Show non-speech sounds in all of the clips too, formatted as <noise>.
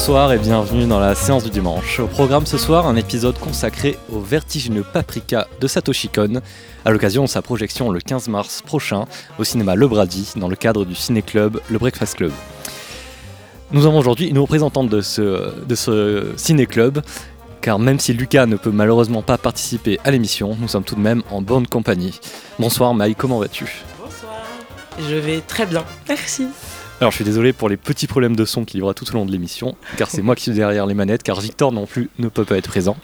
Bonsoir et bienvenue dans la séance du dimanche. Au programme ce soir, un épisode consacré au vertigineux Paprika de Satoshi Kon, à l'occasion de sa projection le 15 mars prochain au cinéma Le Brady, dans le cadre du ciné-club Le Breakfast Club. Nous avons aujourd'hui une représentante de ce, de ce ciné-club, car même si Lucas ne peut malheureusement pas participer à l'émission, nous sommes tout de même en bonne compagnie. Bonsoir Maï, comment vas-tu? Bonsoir. Je vais très bien, merci. Alors je suis désolé pour les petits problèmes de son qu'il y aura tout au long de l'émission, car c'est moi qui suis derrière les manettes, car Victor non plus ne peut pas être présent.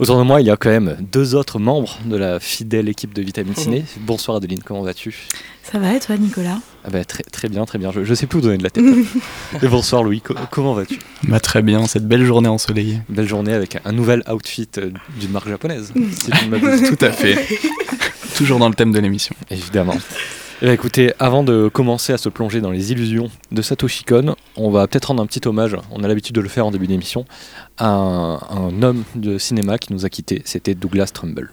Autour de moi, il y a quand même deux autres membres de la fidèle équipe de Vitamine Ciné. Bonsoir Adeline, comment vas-tu? Ça va et toi Nicolas? Ah bah, très, très bien, très bien. Je, ne sais plus où donner de la tête. <laughs> et bonsoir Louis, comment vas-tu? Bah, Très bien, cette belle journée ensoleillée. belle journée avec un nouvel outfit euh, d'une marque japonaise, si <laughs> Tout à fait. <laughs> Toujours dans le thème de l'émission. Évidemment. Eh écoutez, avant de commencer à se plonger dans les illusions de Satoshi Kon, on va peut-être rendre un petit hommage, on a l'habitude de le faire en début d'émission, à un, homme de cinéma qui nous a quittés, c'était Douglas Trumbull.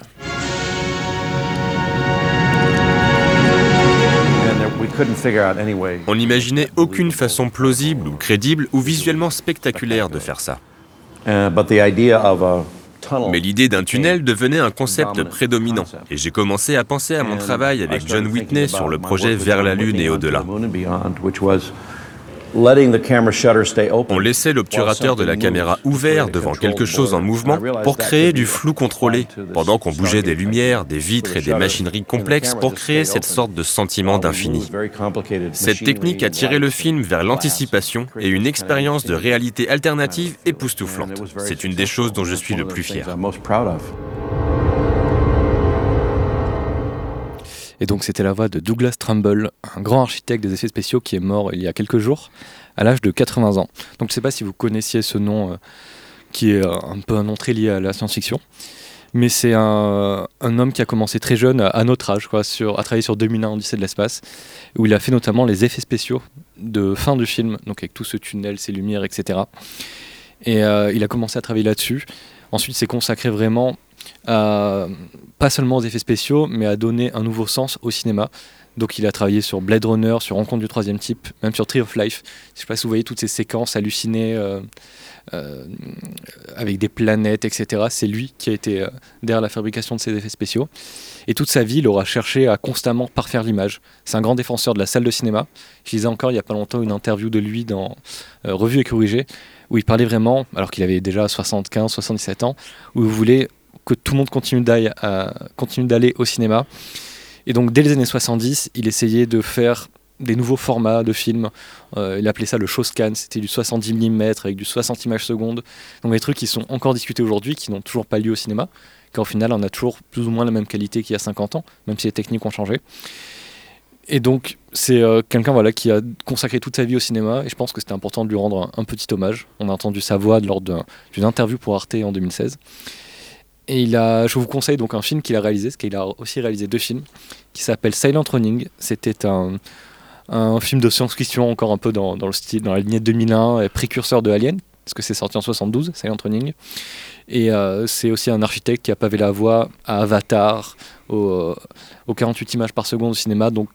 On n'imaginait aucune façon plausible ou crédible ou visuellement spectaculaire de faire ça. Uh, mais l'idée d'un tunnel devenait un concept prédominant, et j'ai commencé à penser à mon travail avec John Whitney sur le projet Vers la Lune et au-delà. On laissait l'obturateur de la caméra ouvert devant quelque chose en mouvement pour créer du flou contrôlé, pendant qu'on bougeait des lumières, des vitres et des machineries complexes pour créer cette sorte de sentiment d'infini. Cette technique a tiré le film vers l'anticipation et une expérience de réalité alternative époustouflante. C'est une des choses dont je suis le plus fier. Et donc c'était la voix de Douglas Trumbull, un grand architecte des effets spéciaux qui est mort il y a quelques jours, à l'âge de 80 ans. Donc je ne sais pas si vous connaissiez ce nom, euh, qui est euh, un peu un nom très lié à la science-fiction. Mais c'est un, homme qui a commencé très jeune, à notre âge, quoi, à travailler sur 2001 Odyssée de l'espace, où il a fait notamment les effets spéciaux de fin du film, donc avec tout ce tunnel, ces lumières, etc. Et euh, il a commencé à travailler là-dessus. Ensuite, il s'est consacré vraiment pas seulement aux effets spéciaux, mais à donner un nouveau sens au cinéma. Donc il a travaillé sur Blade Runner, sur Rencontre du troisième type, même sur Tree of Life. Je sais pas si vous voyez toutes ces séquences hallucinées euh, euh, avec des planètes, etc. C'est lui qui a été euh, derrière la fabrication de ces effets spéciaux. Et toute sa vie, il aura cherché à constamment parfaire l'image. C'est un grand défenseur de la salle de cinéma. Je lisais encore il y a pas longtemps une interview de lui dans Revue et Corrigé, où il parlait vraiment, alors qu'il avait déjà 75, 77 ans, où il voulait que tout le monde continue d'aller au cinéma. Et donc dès les années 70, il essayait de faire des nouveaux formats de films. Euh, il appelait ça le show scan, c'était du 70 mm avec du 60 images secondes. Donc des trucs qui sont encore discutés aujourd'hui, qui n'ont toujours pas lieu au cinéma, car au final on a toujours plus ou moins la même qualité qu'il y a 50 ans, même si les techniques ont changé. Et donc c'est euh, quelqu'un voilà, qui a consacré toute sa vie au cinéma, et je pense que c'était important de lui rendre un, petit hommage. On a entendu sa voix lors d'une interview pour Arte en 2016. Et il a, je vous conseille donc un film qu'il a réalisé, parce qu'il a aussi réalisé deux films, qui s'appelle Silent Running. C'était un, un, film de science-fiction encore un peu dans, dans, le style, dans la lignée 2001, précurseur de Alien, parce que c'est sorti en 72, Silent Running. Et euh, c'est aussi un architecte qui a pavé la voie à Avatar, aux, 48 images par seconde au cinéma. Donc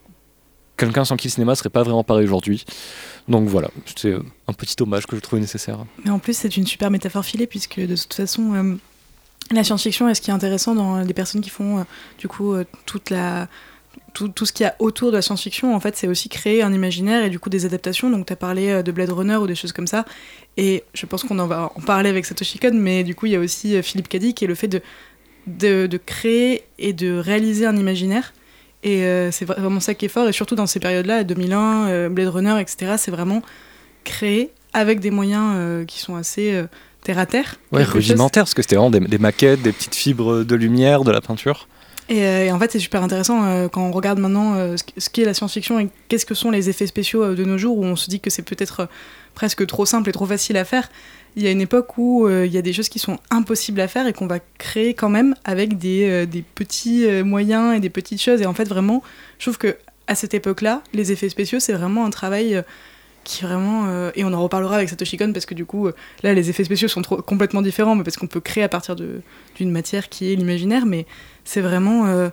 quelqu'un sans qui le cinéma serait pas vraiment pareil aujourd'hui. Donc voilà, c'est un petit hommage que je trouvais nécessaire. Mais en plus, c'est une super métaphore filée, puisque de toute façon, euh, la science-fiction, est ce qui est intéressant dans les personnes qui font euh, du coup euh, toute la tout, tout, ce qu'il y a autour de la science-fiction, en fait, c'est aussi créer un imaginaire et du coup des adaptations. Donc, tu as parlé euh, de Blade Runner ou des choses comme ça. Et je pense qu'on en va en parler avec Satoshi Kon, mais du coup, il y a aussi Philippe Cadic qui est le fait de, de, de, créer et de réaliser un imaginaire. Et c'est vraiment ça qui est fort. Et surtout dans ces périodes-là, 2001, Blade Runner, etc., c'est vraiment créer avec des moyens qui sont assez terre à terre. Ouais, rudimentaire, parce que c'était vraiment des, maquettes, des petites fibres de lumière, de la peinture. Et, euh, en fait, c'est super intéressant euh, quand on regarde maintenant euh, ce qu'est la science-fiction et qu'est-ce que sont les effets spéciaux de nos jours, où on se dit que c'est peut-être presque trop simple et trop facile à faire. Il y a une époque où il y a des choses qui sont impossibles à faire et qu'on va créer quand même avec des, des, petits moyens et des petites choses. Et en fait, vraiment, je trouve que à cette époque-là, les effets spéciaux, c'est vraiment un travail qui vraiment euh, et on en reparlera avec Satoshi Kon parce que du coup euh, là les effets spéciaux sont trop, complètement différents mais parce qu'on peut créer à partir d'une matière qui est l'imaginaire mais c'est vraiment euh,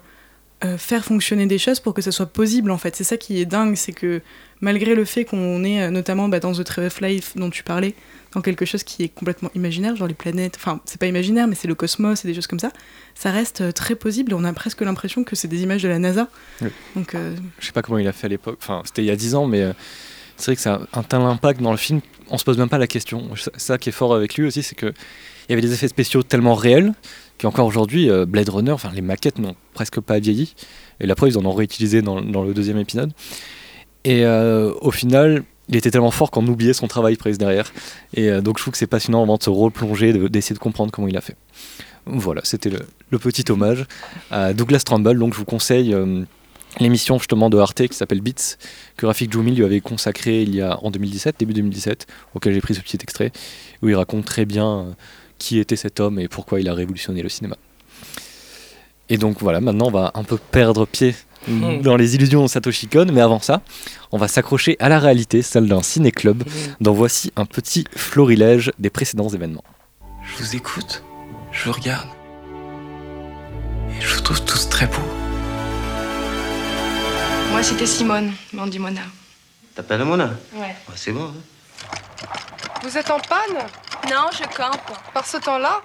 faire fonctionner des choses pour que ça soit possible en fait. C'est ça qui est dingue, c'est que malgré le fait qu'on est notamment bah, dans The Tree of Life dont tu parlais, dans quelque chose qui est complètement imaginaire, genre les planètes, enfin c'est pas imaginaire mais c'est le cosmos et des choses comme ça, ça reste très possible on a presque l'impression que c'est des images de la NASA. Donc, Je sais pas comment il a fait à l'époque, enfin c'était il y a 10 ans mais c'est vrai que ça a un tel impact dans le film, on se pose même pas la question. Ça qui est fort avec lui aussi, c'est que il y avait des effets spéciaux tellement réels qu'encore aujourd'hui, euh, Blade Runner, enfin les maquettes n'ont presque pas vieilli. Et la preuve, ils en ont réutilisé dans, le deuxième épisode. Et euh, au final, il était tellement fort qu'on oubliait son travail presque derrière. Et euh, donc je trouve que c'est passionnant vraiment de se replonger, d'essayer de, comprendre comment il a fait. Voilà, c'était le, le, petit hommage à Douglas Trumbull. Donc je vous conseille l'émission justement de Arte qui s'appelle Beats, que Rafik Djoumi lui avait consacré il y a en 2017, début 2017, auquel j'ai pris ce petit extrait, où il raconte très bien euh, qui était cet homme et pourquoi il a révolutionné le cinéma. Et donc voilà, maintenant on va un peu perdre pied hmm. dans les illusions de Satoshi Kon, mais avant ça, on va s'accrocher à la réalité, celle d'un ciné-club, hmm. dont voici un petit florilège des précédents événements. Je vous écoute, je vous regarde, et je vous trouve tous très beaux. Moi, c'était Simone, mais on dit Mona. T'appelles Mona Ouais. c'est bon. Hein. Vous êtes en panne? Non, je campe. Par ce temps-là?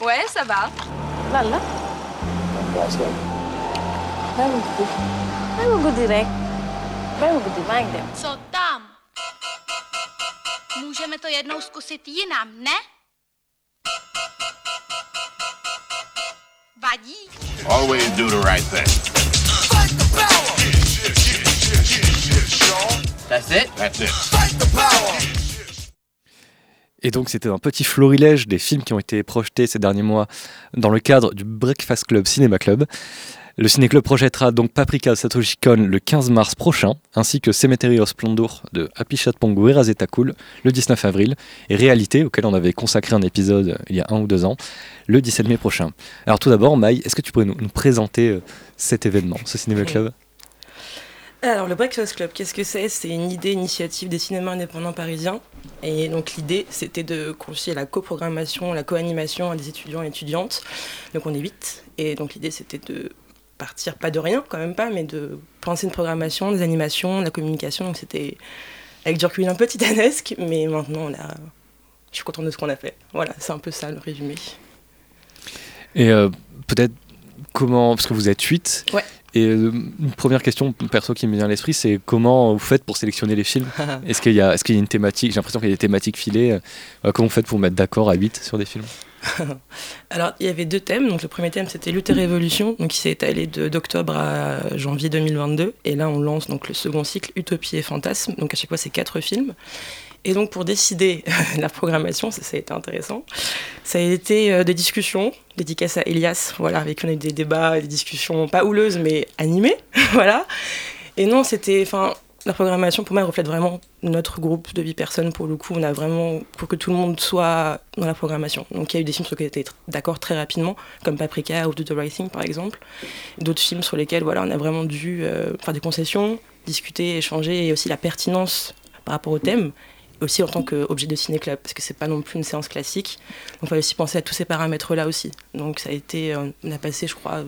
Ouais, ça va. Lala. Vai mo direct. Vai mo direct. Co tam? Můžeme to jednou zkusit jinam, ne? Vadí? Always do the right thing. Et donc c'était un petit florilège des films qui ont été projetés ces derniers mois dans le cadre du Breakfast Club Cinéma Club. Le Ciné-Club projettera donc Paprika Satoshi Kon le 15 mars prochain, ainsi que Cemetery of Splendor de Apichat Pongo et Razeta le 19 avril, et Réalité, auquel on avait consacré un épisode il y a un ou deux ans, le 17 mai prochain. Alors tout d'abord, Maï, est-ce que tu pourrais nous, présenter euh, cet événement, ce Cinéma Club alors, le Breakfast Club, qu'est-ce que c'est? C'est une idée initiative des cinémas indépendants parisiens. Et donc, l'idée, c'était de confier la coprogrammation, la co-animation à des étudiants et étudiantes. Donc, on est huit. Et donc, l'idée, c'était de partir, pas de rien, quand même pas, mais de penser une programmation, des animations, de la communication. Donc, c'était avec du recul un peu titanesque, mais maintenant, on a... je suis contente de ce qu'on a fait. Voilà, c'est un peu ça le résumé. Et euh, peut-être comment, parce que vous êtes huit, ouais. Et euh, une première question perso qui me vient à l'esprit, c'est comment vous faites pour sélectionner les films? <laughs> Est-ce qu'il y, a, est y a une thématique J'ai l'impression qu'il y a des thématiques filées. Euh, comment vous faites pour vous mettre d'accord à 8 sur des films? <laughs> Alors, il y avait deux thèmes. Donc, le premier thème, c'était Luther Révolution, donc qui s'est étalé d'octobre à janvier 2022. Et là, on lance donc le second cycle, Utopie et Fantasme. Donc, à chaque fois, c'est quatre films. Et donc pour décider <laughs> la programmation, ça, a été intéressant, ça a été euh, des discussions, dédicaces à Elias, voilà, avec qui on a eu des débats, des discussions pas houleuses mais animées, <laughs> voilà. Et non, c'était, enfin, la programmation pour moi reflète vraiment notre groupe de 8 personnes pour le coup. On a vraiment pour que tout le monde soit dans la programmation. Donc il y a eu des films sur lesquels on était d'accord très rapidement, comme Paprika ou the Right par exemple. D'autres films sur lesquels voilà, on a vraiment dû euh, faire des concessions, discuter, échanger et aussi la pertinence par rapport au thème aussi en tant qu'objet de ciné-club, parce que c'est pas non plus une séance classique. Donc il fallait aussi penser à tous ces paramètres-là aussi. Donc ça a été, euh, on a passé, je crois,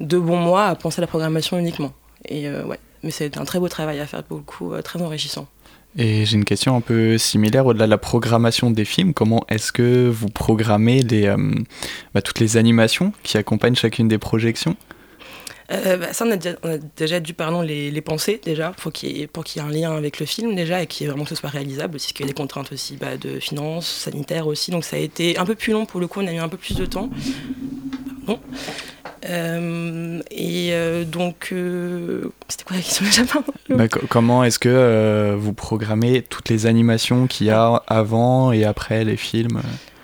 deux bons mois à penser à la programmation uniquement. Et euh, ouais, mais c'est un très beau travail à faire, pour euh, très enrichissant. Et j'ai une question un peu similaire au-delà de la programmation des films. Comment est-ce que vous programmez les, bah, toutes les animations qui accompagnent chacune des projections? Euh, bah, ça, on a, déjà, dû pardon, les, les penser déjà ait, pour qu'il y ait un lien avec le film déjà et qu'il vraiment ce soit réalisable, parce qu'il y a des contraintes aussi bah, de finances, sanitaires aussi. Donc ça a été un peu plus long pour le coup, on a eu un peu plus de temps. Pardon. Euh, et euh, donc, c'était quoi la question bah, Comment est-ce que vous programmez toutes les animations qu'il y a avant et après les films?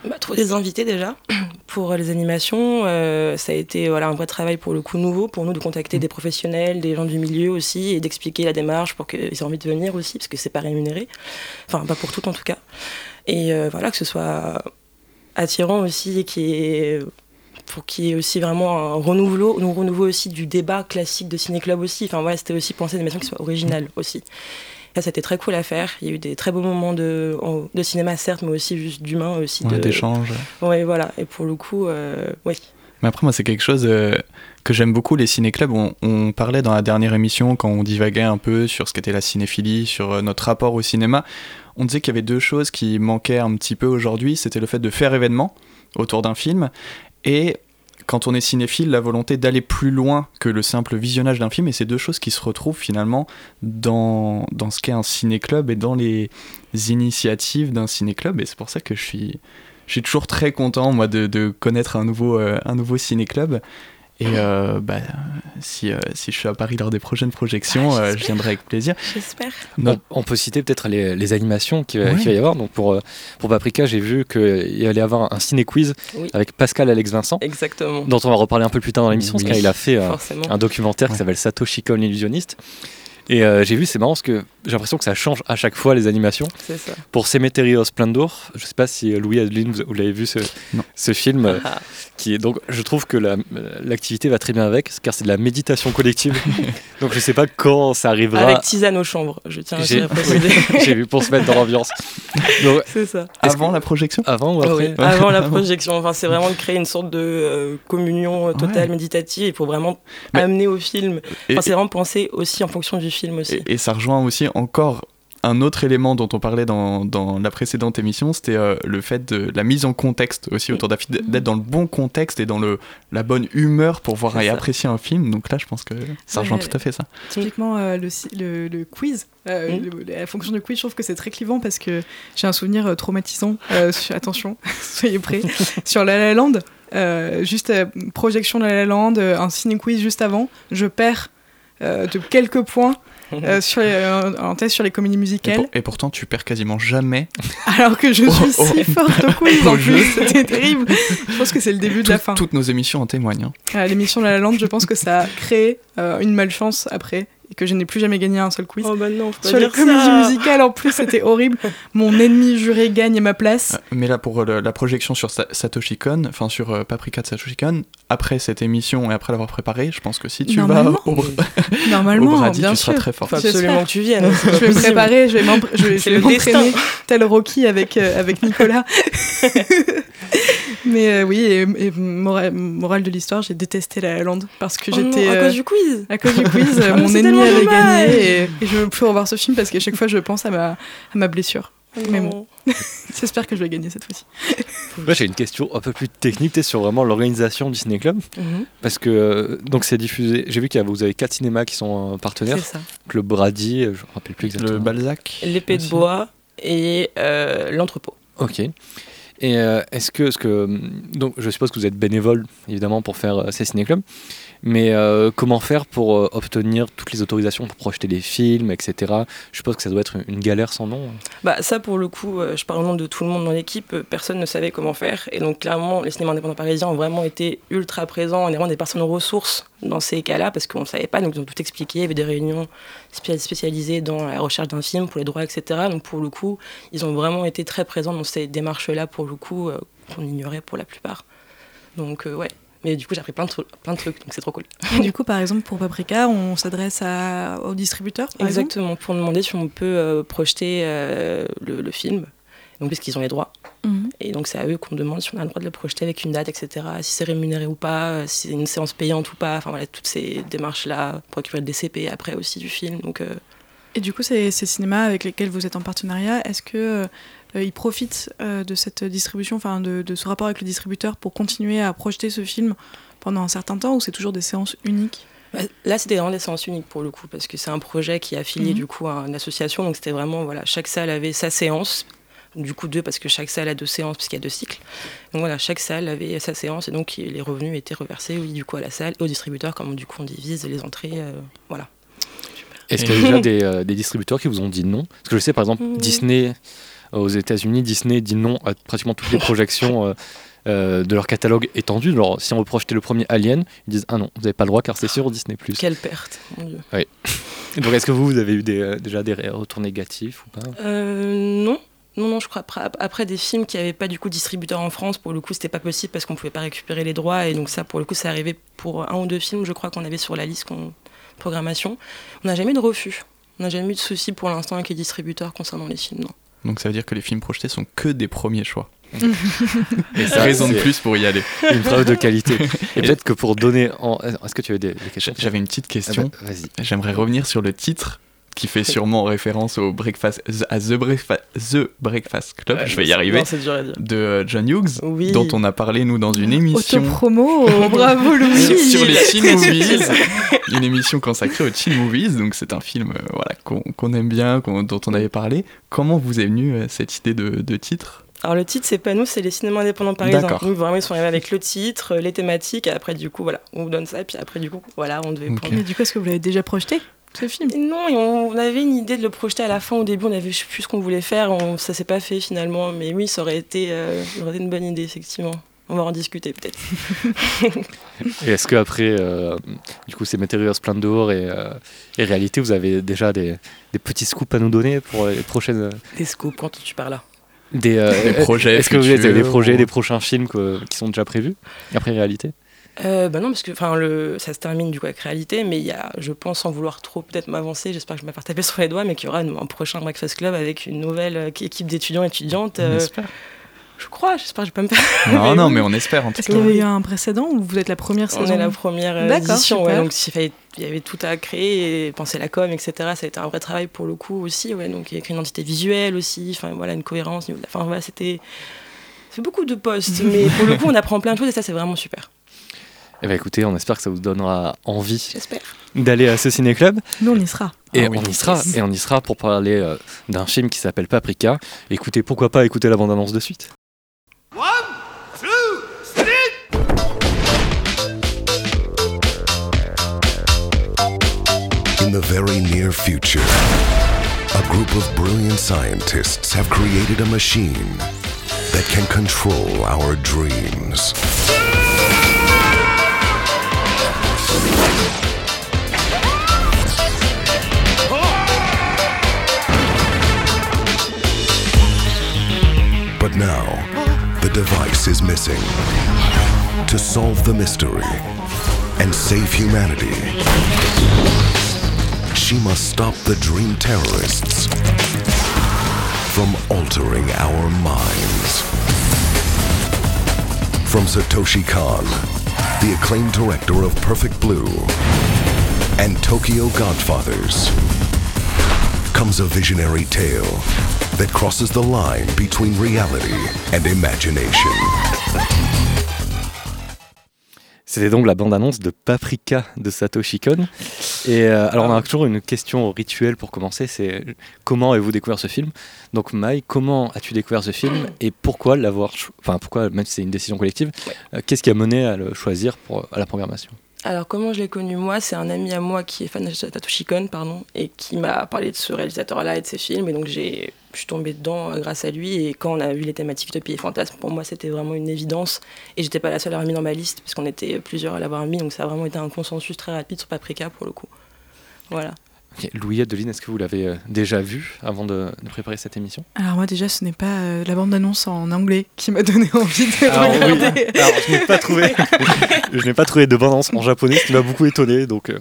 Bah, trouver des invités déjà <clears throat> pour les animations. Euh, ça a été voilà, un vrai travail pour le coup nouveau pour nous de contacter des professionnels, des gens du milieu aussi et d'expliquer la démarche pour qu'ils aient envie de venir aussi parce que c'est pas rémunéré. Enfin, pas pour tout en tout cas. Et euh, voilà, que ce soit attirant aussi et qui est pour qu'il y ait aussi vraiment un renouveau, un renouveau aussi du débat classique de ciné-club aussi. Enfin voilà, c'était aussi penser des émissions qui soient originales aussi c'était très cool à faire. Il y a eu des très beaux moments de, cinéma, certes, mais aussi juste d'humain. aussi d'échange. Oui, voilà. Et pour le coup, euh, oui. Mais après, moi, c'est quelque chose euh, que j'aime beaucoup, les ciné-clubs. On, on, parlait dans la dernière émission, quand on divaguait un peu sur ce qu'était la cinéphilie, sur euh, notre rapport au cinéma. On disait qu'il y avait deux choses qui manquaient un petit peu aujourd'hui. C'était le fait de faire événement autour d'un film et quand on est cinéphile, la volonté d'aller plus loin que le simple visionnage d'un film, et c'est deux choses qui se retrouvent finalement dans, dans ce qu'est un ciné-club et dans les initiatives d'un ciné-club, et c'est pour ça que je suis, je suis toujours très content, moi, de, de connaître un nouveau, euh, un nouveau ciné-club. Et euh, bah, si, euh, si je suis à Paris lors des prochaines projections, Ah, euh, je viendrai avec plaisir. J'espère. On, on peut citer peut-être les, les animations qu'il ouais. va y avoir. Donc pour, euh, pour Paprika, j'ai vu qu'il allait y avoir un ciné-quiz Oui. avec Pascal Alex Vincent, Exactement. dont on va reparler un peu plus tard dans l'émission, Oui. parce qu'il a fait euh, Forcément. un documentaire qui s'appelle Satoshi Kon l'illusionniste. Et euh, j'ai vu, c'est marrant parce que j'ai l'impression que ça change à chaque fois les animations. C'est ça. Pour Cemetery of Splendor, je sais pas si Louis Adeline, vous, vous l'avez vu ce, ce film, Ah, qui est donc je trouve que la- l'activité va très bien avec, car c'est de la méditation collective. <laughs> donc je sais pas quand ça arrivera. Avec tisane aux chambres, je tiens à <laughs> préciser. j'ai vu pour se mettre dans l'ambiance. C'est ça. Avant la projection avant ou après oui, avant la <laughs> projection. Enfin, c'est vraiment de créer une sorte de euh, communion euh, totale Ouais. méditative et pour vraiment Mais- amener au film. Enfin, c'est vraiment penser aussi en fonction du film aussi. Et, et ça rejoint aussi encore un autre élément dont on parlait dans, dans la précédente émission, c'était euh, le fait de la mise en contexte aussi autour d'un film, d'être dans le bon contexte et dans le, la bonne humeur pour voir et ça. apprécier un film. Donc là, je pense que ça rejoint Ouais. tout à fait ça. Typiquement, euh, le, le, le quiz, euh, Mm. le- la fonction du quiz, je trouve que c'est très clivant parce que j'ai un souvenir traumatisant. euh, <laughs> attention, <laughs> soyez prêts. <laughs> sur La La Land, euh, juste euh, projection de La La Land, un ciné quiz juste avant, je perds euh, de quelques points euh, sur les, euh, en test sur les comédies Et, musicales, pour- et pourtant, tu perds quasiment jamais. <laughs> alors que je Oh, suis oh. si forte au quiz <laughs> en jeu. plus, c'était terrible. Je pense que c'est le début de la fin. Toutes nos émissions en témoignent. hein. À l'émission La La Land, je pense que ça a créé euh, une malchance après et que je n'ai plus jamais gagné un seul quiz. Oh bah non, faut pas Sur les comédies ça. musicales, en plus, c'était horrible. <laughs> Mon ennemi juré gagne ma place. Euh, Mais là, pour euh, le- la projection sur Sa- Satoshi Kon, enfin sur euh, Paprika de Satoshi Kon, après cette émission et après l'avoir préparée, je pense que si tu vas Normalement. au, <laughs> au Normalement, Brady, bien tu seras très fort. Faut absolument que tu viennes. Je vais me préparer, je vais m'entraîner tel Rocky avec, euh, avec Nicolas. <laughs> Mais euh, oui, et, et morale, morale de l'histoire, j'ai détesté la Land parce que Oh j'étais. à euh, cause du quiz. à cause du quiz, euh, <laughs> Ah, mon ennemi avait gagné et, et je veux plus revoir ce film parce qu'à chaque fois je pense à ma, à ma blessure. Mais Non. <laughs> J'espère que je vais gagner cette fois-ci. <laughs> Moi j'ai une question un peu plus technique sur vraiment l'organisation du ciné club Mhm, parce que euh, donc c'est diffusé. J'ai vu qu'il y a vous avez quatre cinémas qui sont euh, partenaires. C'est ça. Club Brady, euh, je me rappelle plus exactement. Le Balzac. L'épée de bois et euh, l'entrepôt. Ok. Et euh, est-ce que, ce que donc je suppose que vous êtes bénévole évidemment pour faire euh, ces ciné-clubs, mais euh, comment faire pour euh, obtenir toutes les autorisations pour projeter les films, etc. Je suppose que ça doit être une galère sans nom. Bah ça pour le coup, euh, je parle au nom de tout le monde dans l'équipe, personne ne savait comment faire et donc clairement les cinémas indépendants parisiens ont vraiment été ultra présents, on est vraiment des personnes ressources dans ces cas-là parce qu'on ne savait pas, donc ils ont tout expliqué, il y avait des réunions spé- spécialisées dans la recherche d'un film pour les droits, etc. Donc pour le coup, ils ont vraiment été très présents dans ces démarches-là pour le coup qu'on ignorait pour la plupart. Donc ouais. Mais du coup, j'ai appris plein de, plein de trucs, donc c'est trop cool. Et du coup, par exemple, pour Paprika, on s'adresse au distributeur par exemple? Exactement, pour demander si on peut euh, projeter euh, le, le film, donc puisqu'ils ont les droits. Mhm. Et donc c'est à eux qu'on demande si on a le droit de le projeter avec une date, etc. Si c'est rémunéré ou pas, euh, si c'est une séance payante ou pas. Enfin voilà, toutes ces démarches-là pour récupérer le DCP après aussi du film. Donc euh, Et du coup, ces, ces cinémas avec lesquels vous êtes en partenariat, est-ce que ils profitent euh, de cette distribution, enfin de, de ce rapport avec le distributeur pour continuer à projeter ce film pendant un certain temps ou c'est toujours des séances uniques? Bah, là, c'était vraiment des séances uniques pour le coup, parce que c'est un projet qui est affilié Mhm. du coup à une association. Donc c'était vraiment, voilà, chaque salle avait sa séance. Du coup, deux, parce que chaque salle a deux séances, puisqu'il y a deux cycles. Donc voilà, chaque salle avait sa séance, et donc les revenus étaient reversés, oui, du coup, à la salle et au distributeur, comme du coup on divise les entrées. euh, voilà. Est-ce qu'il y a <laughs> déjà des, euh, des distributeurs qui vous ont dit non? Parce que je sais par exemple. Disney euh, aux États-Unis, Disney dit non à pratiquement toutes les projections. euh, euh, de leur catalogue étendu. Alors, si on veut projeter le premier Alien, ils disent Ah non, vous n'avez pas le droit car c'est sur Disney. Quelle perte, mon Dieu. <laughs> Donc, est-ce que vous, vous avez eu des, euh, déjà des retours négatifs ou pas? Euh, non. Non, non, je crois après, après des films qui n'avaient pas du coup distributeur en France, pour le coup, c'était pas possible parce qu'on pouvait pas récupérer les droits. Et donc, ça, pour le coup, c'est arrivé pour un ou deux films, je crois qu'on avait sur la liste qu'on- programmation. On n'a jamais eu de refus. On n'a jamais eu de soucis pour l'instant avec les distributeurs concernant les films, non. Donc ça veut dire que les films projetés sont que des premiers choix. <laughs> Et ça, raison de plus pour y aller. Une preuve de qualité. <laughs> Et peut-être que pour donner en... Est-ce que tu avais des, questions? J'avais une petite question. Ah bah, J'aimerais revenir sur le titre qui fait sûrement référence au breakfast, à The Breakfast, The breakfast Club, je vais y arriver, de euh, John Hughes, dont on a parlé nous dans une émission. promo, <laughs> bravo Louis Sur les teen <laughs> movies, une émission consacrée aux teen movies, donc c'est un film euh, voilà, qu'on aime bien, dont on avait parlé. Comment vous est venue euh, cette idée de, de titre? Alors le titre, c'est pas nous, c'est les cinémas indépendants parisiens. Nous, vraiment, ils sont arrivés avec le titre, les thématiques, et après, du coup, voilà, on vous donne ça, et puis après, du coup, voilà, on devait prendre. Mais du coup, est-ce que vous l'avez déjà projeté? Ce film Non, on avait une idée de le projeter à la fin. Au début, on avait plus ce qu'on voulait faire. On, ça s'est pas fait finalement. Mais oui, ça aurait été, euh, aurait été une bonne idée, effectivement. On va en discuter peut-être. <laughs> et est-ce qu'après, euh, du coup, ces matériaux plein dehors et, euh, et, réalité, vous avez déjà des, des, petits scoops à nous donner pour les prochaines. Des scoops, quand tu parles là des, des projets. Est-ce que vous avez des projets, des prochains films qui sont déjà prévus après réalité? Euh, bah non, parce que le, ça se termine du coup avec réalité, mais il y a, je pense, sans vouloir trop peut-être m'avancer, j'espère que je vais me faire taper <laughs> sur les doigts, mais qu'il y aura un prochain Breakfast Club avec une nouvelle euh, équipe d'étudiants et étudiantes. Euh, je crois, j'espère que je vais pas me faire. Non, non, mais on espère en tout cas. Est-ce qu'il y a eu un précédent ou vous êtes la première saison On est la première euh, édition, ouais, donc il y avait tout à créer, et penser la com, etc. Ça a été un vrai travail pour le coup aussi, ouais, donc il y a écrit une identité visuelle aussi, enfin voilà, une cohérence. Enfin voilà, c'était. C'est beaucoup de postes, <laughs> mais pour le coup, on apprend plein de choses et ça, c'est vraiment super. Eh bien écoutez, on espère que ça vous donnera envie d'aller à ce ciné-club. Nous, on y sera. Et ah on y sera, et on y sera pour parler euh, d'un film qui s'appelle Paprika. Écoutez, pourquoi pas écouter la bande-annonce de suite One, two, In the very near future, a group of brilliant scientists have created a machine that can control our dreams. But now, the device is missing. To solve the mystery and save humanity, she must stop the dream terrorists from altering our minds. From Satoshi Kon, the acclaimed director of Perfect Blue and Tokyo Godfathers, comes a visionary tale that crosses the line between reality and imagination. C'était donc la bande-annonce de Paprika de Satoshi Kon. Et euh, alors on a toujours une question rituelle pour commencer, c'est comment avez-vous découvert ce film? Donc Mai, comment as-tu découvert ce film et pourquoi l'avoir, enfin pourquoi, même si c'est une décision collective, euh, qu'est-ce qui a mené à le choisir pour à la programmation? Alors comment je l'ai connu moi C'est un ami à moi qui est fan de Satoshi Kon, pardon, et qui m'a parlé de ce réalisateur-là et de ses films, et donc j'ai, je suis tombée dedans euh, grâce à lui. Et quand on a vu les thématiques Utopie et Fantasme, pour moi c'était vraiment une évidence, et j'étais pas la seule à l'avoir mis dans ma liste, parce qu'on était plusieurs à l'avoir mis, donc ça a vraiment été un consensus très rapide sur Paprika pour le coup. Voilà. Louis Adeline, est-ce que vous l'avez euh, déjà vu avant de, préparer cette émission? Alors moi déjà, ce n'est pas euh, la bande-annonce en anglais qui m'a donné <laughs> envie de regarder. Alors je n'ai pas trouvé, <laughs> je n'ai pas trouvé de bande-annonce en japonais, ce qui m'a beaucoup étonné. Donc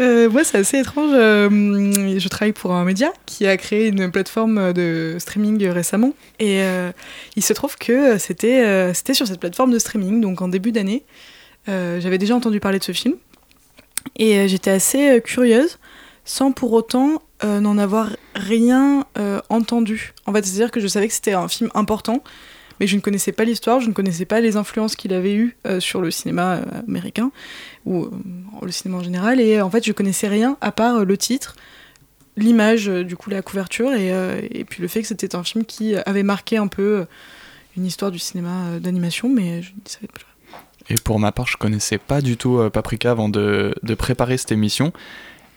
euh, moi, c'est assez étrange. je travaille pour un média qui a créé une plateforme de streaming récemment, et il se trouve que c'était c'était sur cette plateforme de streaming, donc en début d'année. J'avais déjà entendu parler de ce film. Et j'étais assez curieuse sans pour autant euh, n'en avoir rien euh, entendu. En fait, c'est-à-dire que je savais que c'était un film important, mais je ne connaissais pas l'histoire, je ne connaissais pas les influences qu'il avait eues euh, sur le cinéma américain, ou le cinéma en général, et en fait, je connaissais rien à part le titre, l'image, du coup, la couverture, et, puis le fait que c'était un film qui avait marqué un peu une histoire du cinéma d'animation, mais. Et pour ma part, je connaissais pas du tout Paprika avant de, de préparer cette émission.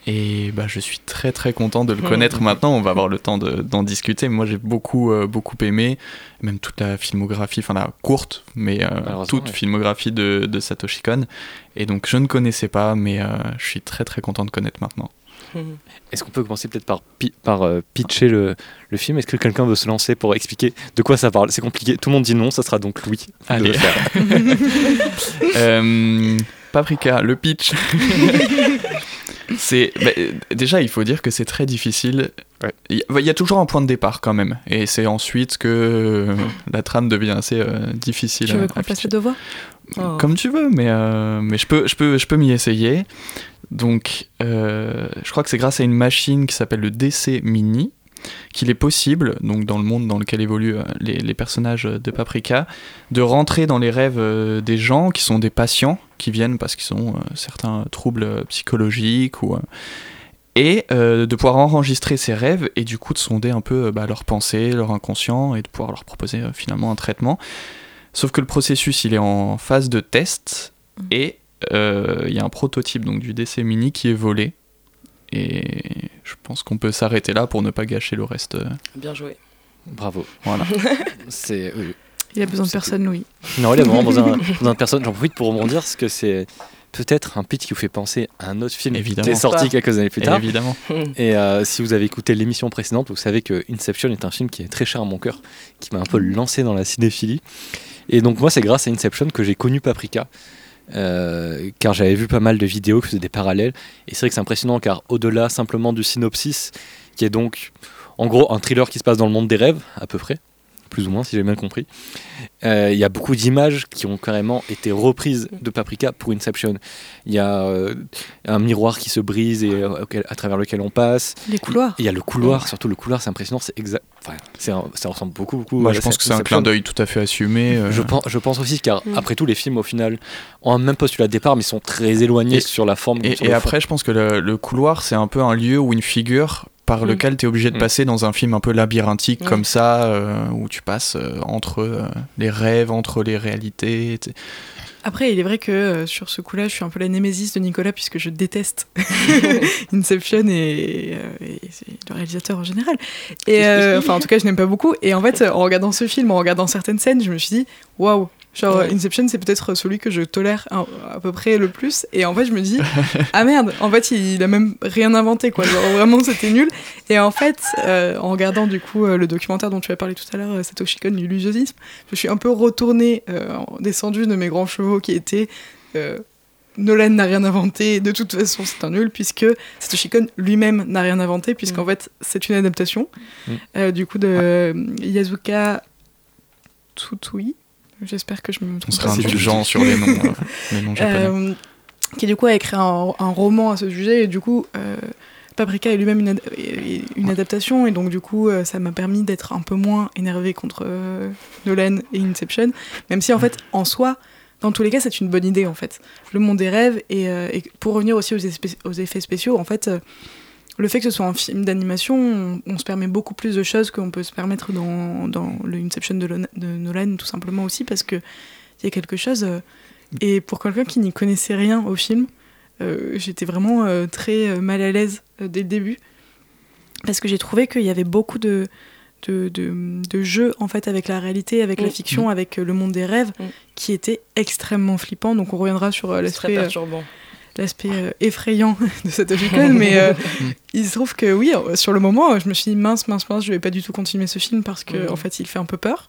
Et bah, je suis très très content de le connaître maintenant. On va avoir le temps d'en discuter. Moi, j'ai beaucoup euh, beaucoup aimé, même toute la filmographie, enfin la courte, mais euh, toute filmographie de, de, Satoshi Kon. Et donc, je ne connaissais pas, mais euh, je suis très très content de connaître maintenant. Est-ce qu'on peut commencer peut-être par, par pitcher le, le film? Est-ce que quelqu'un veut se lancer pour expliquer de quoi ça parle? C'est compliqué. Tout le monde dit non, ça sera donc Louis. Allez. <laughs> Paprika, le pitch. <laughs> c'est bah, déjà il faut dire que c'est très difficile Il y, a toujours un point de départ quand même, et c'est ensuite que euh, la trame devient assez euh, difficile. Tu veux qu'on fasse le devoir oh. Comme tu veux, mais, euh, mais je peux, je peux, je peux m'y essayer. Donc, je crois que c'est grâce à une machine qui s'appelle le DC Mini qu'il est possible, donc dans le monde dans lequel évoluent les, les personnages de Paprika, de rentrer dans les rêves des gens qui sont des patients, qui viennent parce qu'ils ont certains troubles psychologiques ou et euh, de pouvoir enregistrer ses rêves et du coup de sonder un peu bah, leurs pensées, leur inconscient et de pouvoir leur proposer euh, finalement un traitement. Sauf que le processus il est en phase de test mmh. et euh, il y a un prototype donc du DC Mini qui est volé et je pense qu'on peut s'arrêter là pour ne pas gâcher le reste. Bien joué. Bravo. Voilà. <laughs> c'est il a besoin de personne, Louis. Non, il a vraiment besoin, <laughs> besoin de personne. J'en profite pour rebondir parce que c'est peut-être un pitch qui vous fait penser à un autre film Évidemment. qui est sorti quelques années plus tard. Évidemment. Et euh, si vous avez écouté l'émission précédente, vous savez que Inception est un film qui est très cher à mon cœur, qui m'a un peu lancé dans la cinéphilie. Et donc moi, c'est grâce à Inception que j'ai connu Paprika. Euh, car j'avais vu pas mal de vidéos qui faisaient des parallèles et c'est vrai que c'est impressionnant car au-delà simplement du synopsis qui est donc en gros un thriller qui se passe dans le monde des rêves à peu près plus ou moins, si j'ai bien compris. Euh, il y a beaucoup d'images qui ont carrément été reprises de Paprika pour Inception. Il y a euh, un miroir qui se brise et euh, à travers lequel on passe. Les couloirs. Il y a le couloir, surtout le couloir, c'est impressionnant, c'est exact. Enfin, ça ressemble beaucoup, beaucoup. Moi, je pense que c'est un clin d'œil tout à fait assumé. Je, pense, je pense aussi, car mm. après tout, les films, au final, ont un même postulat de départ, mais sont très éloignés sur la forme. Et, après, je pense que le, le couloir, c'est un peu un lieu où une figure par mm. lequel tu es obligé de mm. passer dans un film un peu labyrinthique mm. comme ça, euh, où tu passes euh, entre euh, les rêves, entre les réalités. Après, il est vrai que sur ce coup-là, je suis un peu la némésis de Nicolas puisque je déteste <laughs> <laughs> Inception et, le réalisateur en général. Et <laughs> enfin, en tout cas, je n'aime pas beaucoup. Et en fait, en regardant ce film, en regardant certaines scènes, je me suis dit, waouh, Genre, Inception, c'est peut-être celui que je tolère à, peu près le plus. Et en fait, je me dis, <laughs> ah merde, en fait, il, a même rien inventé, quoi. Genre, vraiment, c'était nul. Et en fait, euh, en regardant du coup euh, le documentaire dont tu as parlé tout à l'heure, euh, Satoshi Kon, l'illusionnisme, je suis un peu retournée, descendue de mes grands chevaux qui étaient. Nolan n'a rien inventé, de toute façon c'est un nul, puisque Satoshi Kon lui-même n'a rien inventé, puisqu'en mm. fait c'est une adaptation, mm. du coup de Yazuka Tsutui, J'espère que je me On sera indulgent sur les noms, euh, <laughs> les noms japonais. Euh, qui du coup a écrit un, roman à ce sujet et du coup euh, Paprika est lui-même une, une adaptation et donc du coup ça m'a permis d'être un peu moins énervé contre Nolan et Inception même si en fait en soi dans tous les cas c'est une bonne idée en fait. Le monde des rêves et, et pour revenir aussi aux, aux, effets spéciaux en fait le fait que ce soit un film d'animation, on, se permet beaucoup plus de choses qu'on peut se permettre dans, dans le Inception de, Nolan, tout simplement aussi parce que il y a quelque chose. Euh, et pour quelqu'un qui n'y connaissait rien au film, euh, j'étais vraiment euh, très mal à l'aise dès le début parce que j'ai trouvé qu'il y avait beaucoup de, de, de, jeux en fait avec la réalité, avec la mm. fiction, mm. avec le monde des rêves, mm. qui était extrêmement flippant. Donc on reviendra sur l'aspect perturbant l'aspect euh, effrayant <laughs> de cette Icon, mais euh, <laughs> il se trouve que oui, euh, sur le moment, je me suis dit mince, mince, mince, je vais pas du tout continuer ce film parce que en fait, il fait un peu peur,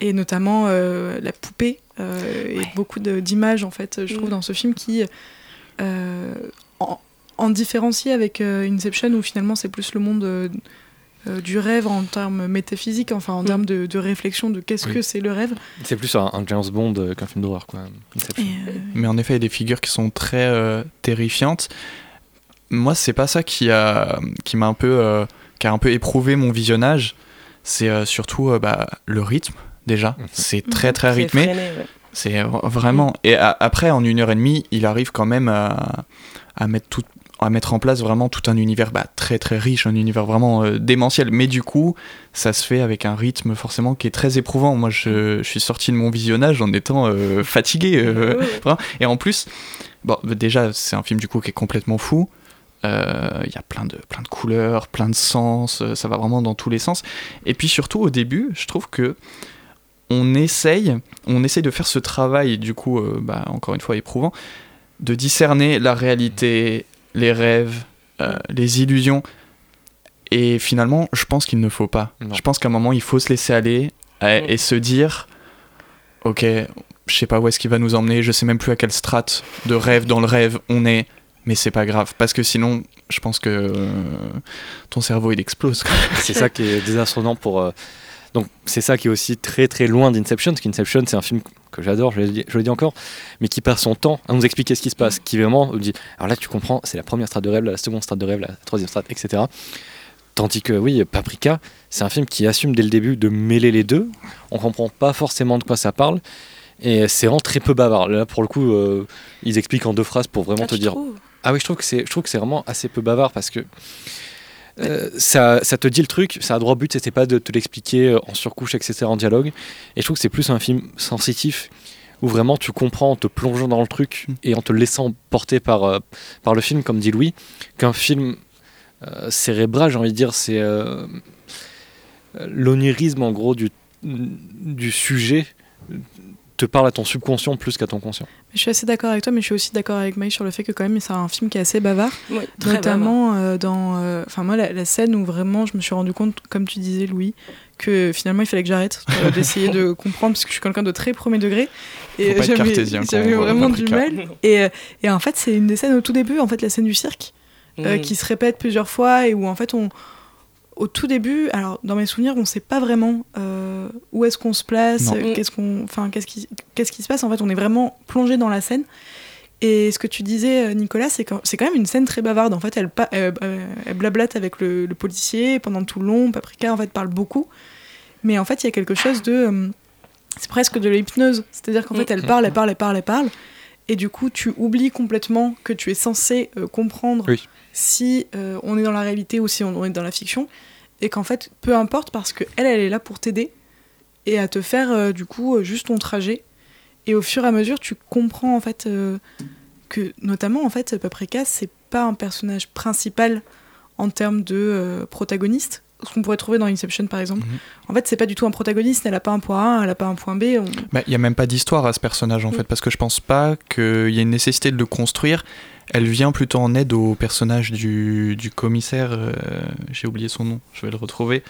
et notamment la poupée et beaucoup d'images en fait, je trouve dans ce film qui en, en différencie avec Inception où finalement c'est plus le monde euh, du rêve en termes métaphysiques, enfin en mm. termes de, réflexion de qu'est-ce que c'est le rêve. C'est plus un, James Bond euh, qu'un film d'horreur, quoi. Euh, Mais en effet, il y a des figures qui sont très terrifiantes. Moi, c'est pas ça qui a, qui m'a un peu, qui a un peu éprouvé mon visionnage. C'est surtout bah, le rythme déjà. Mm. C'est très très rythmé. C'est vraiment. Et après, en une heure et demie, il arrive quand même à, à mettre tout, à mettre en place vraiment tout un univers bah, très très riche, un univers vraiment euh, démentiel. Mais du coup, ça se fait avec un rythme forcément qui est très éprouvant. Moi, je, suis sorti de mon visionnage en étant euh, fatigué. Euh, et en plus, bon, déjà, c'est un film du coup qui est complètement fou. Il y a plein de, plein de couleurs, plein de sens, ça va vraiment dans tous les sens. Et puis surtout, au début, je trouve que on essaye, on essaye de faire ce travail, du coup, bah, encore une fois éprouvant, de discerner la réalité, les rêves, euh, les illusions. Et finalement, je pense qu'il ne faut pas. Je pense qu'à un moment, il faut se laisser aller et, se dire, ok, je sais pas où est-ce qu'il va nous emmener, je sais même plus à quelle strate de rêve dans le rêve on est, mais c'est pas grave parce que sinon je pense que euh, ton cerveau il explose c'est ça qui est désastronnant pour euh, donc c'est ça qui est aussi très très loin d'Inception parce qu'Inception c'est un film que j'adore je, je, le dis encore mais qui perd son temps à nous expliquer ce qui se passe qui vraiment dit alors là tu comprends c'est la première strate de rêve la seconde strate de rêve la troisième strate etc Tandis que oui, Paprika, c'est un film qui assume dès le début de mêler les deux. On comprend pas forcément de quoi ça parle. Et c'est vraiment très peu bavard. Là, pour le coup, euh, ils expliquent en deux phrases pour vraiment Ah, te dire. trouves? Ah oui, je trouve que c'est, je trouve que c'est vraiment assez peu bavard parce que euh, ça, ça te dit le truc, ça a droit but, c'était pas de te l'expliquer euh, en surcouche, etc., en dialogue. Et je trouve que c'est plus un film sensitif où vraiment tu comprends en te plongeant dans le truc et en te laissant porter par, euh, par le film, comme dit Louis, qu'un film euh, cérébral, j'ai envie de dire, c'est l'onirisme en gros du, du sujet te parle à ton subconscient plus qu'à ton conscient. Je suis assez d'accord avec toi, mais je suis aussi d'accord avec Maï sur le fait que quand même c'est un film qui est assez bavard, Oui, très notamment euh, dans, euh, enfin moi la, la scène où vraiment je me suis rendu compte, comme tu disais Louis, que finalement il fallait que j'arrête euh, <laughs> d'essayer de comprendre parce que je suis quelqu'un de très premier degré être j'avais vraiment du mal. Et, et en fait c'est une des scènes au tout début, en fait la scène du cirque, euh, Mm. qui se répète plusieurs fois et où en fait on au tout début, alors dans mes souvenirs, on sait pas vraiment euh, où est-ce qu'on se place, euh, qu'est-ce qu'on, enfin qu'est-ce qui, qu'est-ce qui se passe. En fait, on est vraiment plongé dans la scène. Et ce que tu disais, euh, Nicolas, c'est que c'est quand même une scène très bavarde. En fait, elle, blablate avec le, le policier pendant tout le long. Paprika, en fait, parle beaucoup. Mais en fait, il y a quelque chose de, euh, c'est presque de l'hypnose. C'est-à-dire qu'en fait, elle parle, elle parle, elle parle, elle parle. Et du coup, tu oublies complètement que tu es censé comprendre Oui. Si euh, on est dans la réalité ou si on est dans la fiction. Et qu'en fait, peu importe parce que elle, elle est là pour t'aider et à te faire euh, du coup euh, juste ton trajet. Et au fur et à mesure, tu comprends en fait euh, que notamment en fait Paprika, c'est pas un personnage principal en termes de protagoniste. Ce qu'on pourrait trouver dans Inception par exemple. Mhm. En fait, c'est pas du tout un protagoniste. Elle a pas un point A, elle a pas un point B. on- Bah, Il y a même pas d'histoire à ce personnage en Mm. fait, parce que je pense pas qu'il y ait une nécessité de le construire. Elle vient plutôt en aide au personnage du, du commissaire. euh, J'ai oublié son nom, je vais le retrouver.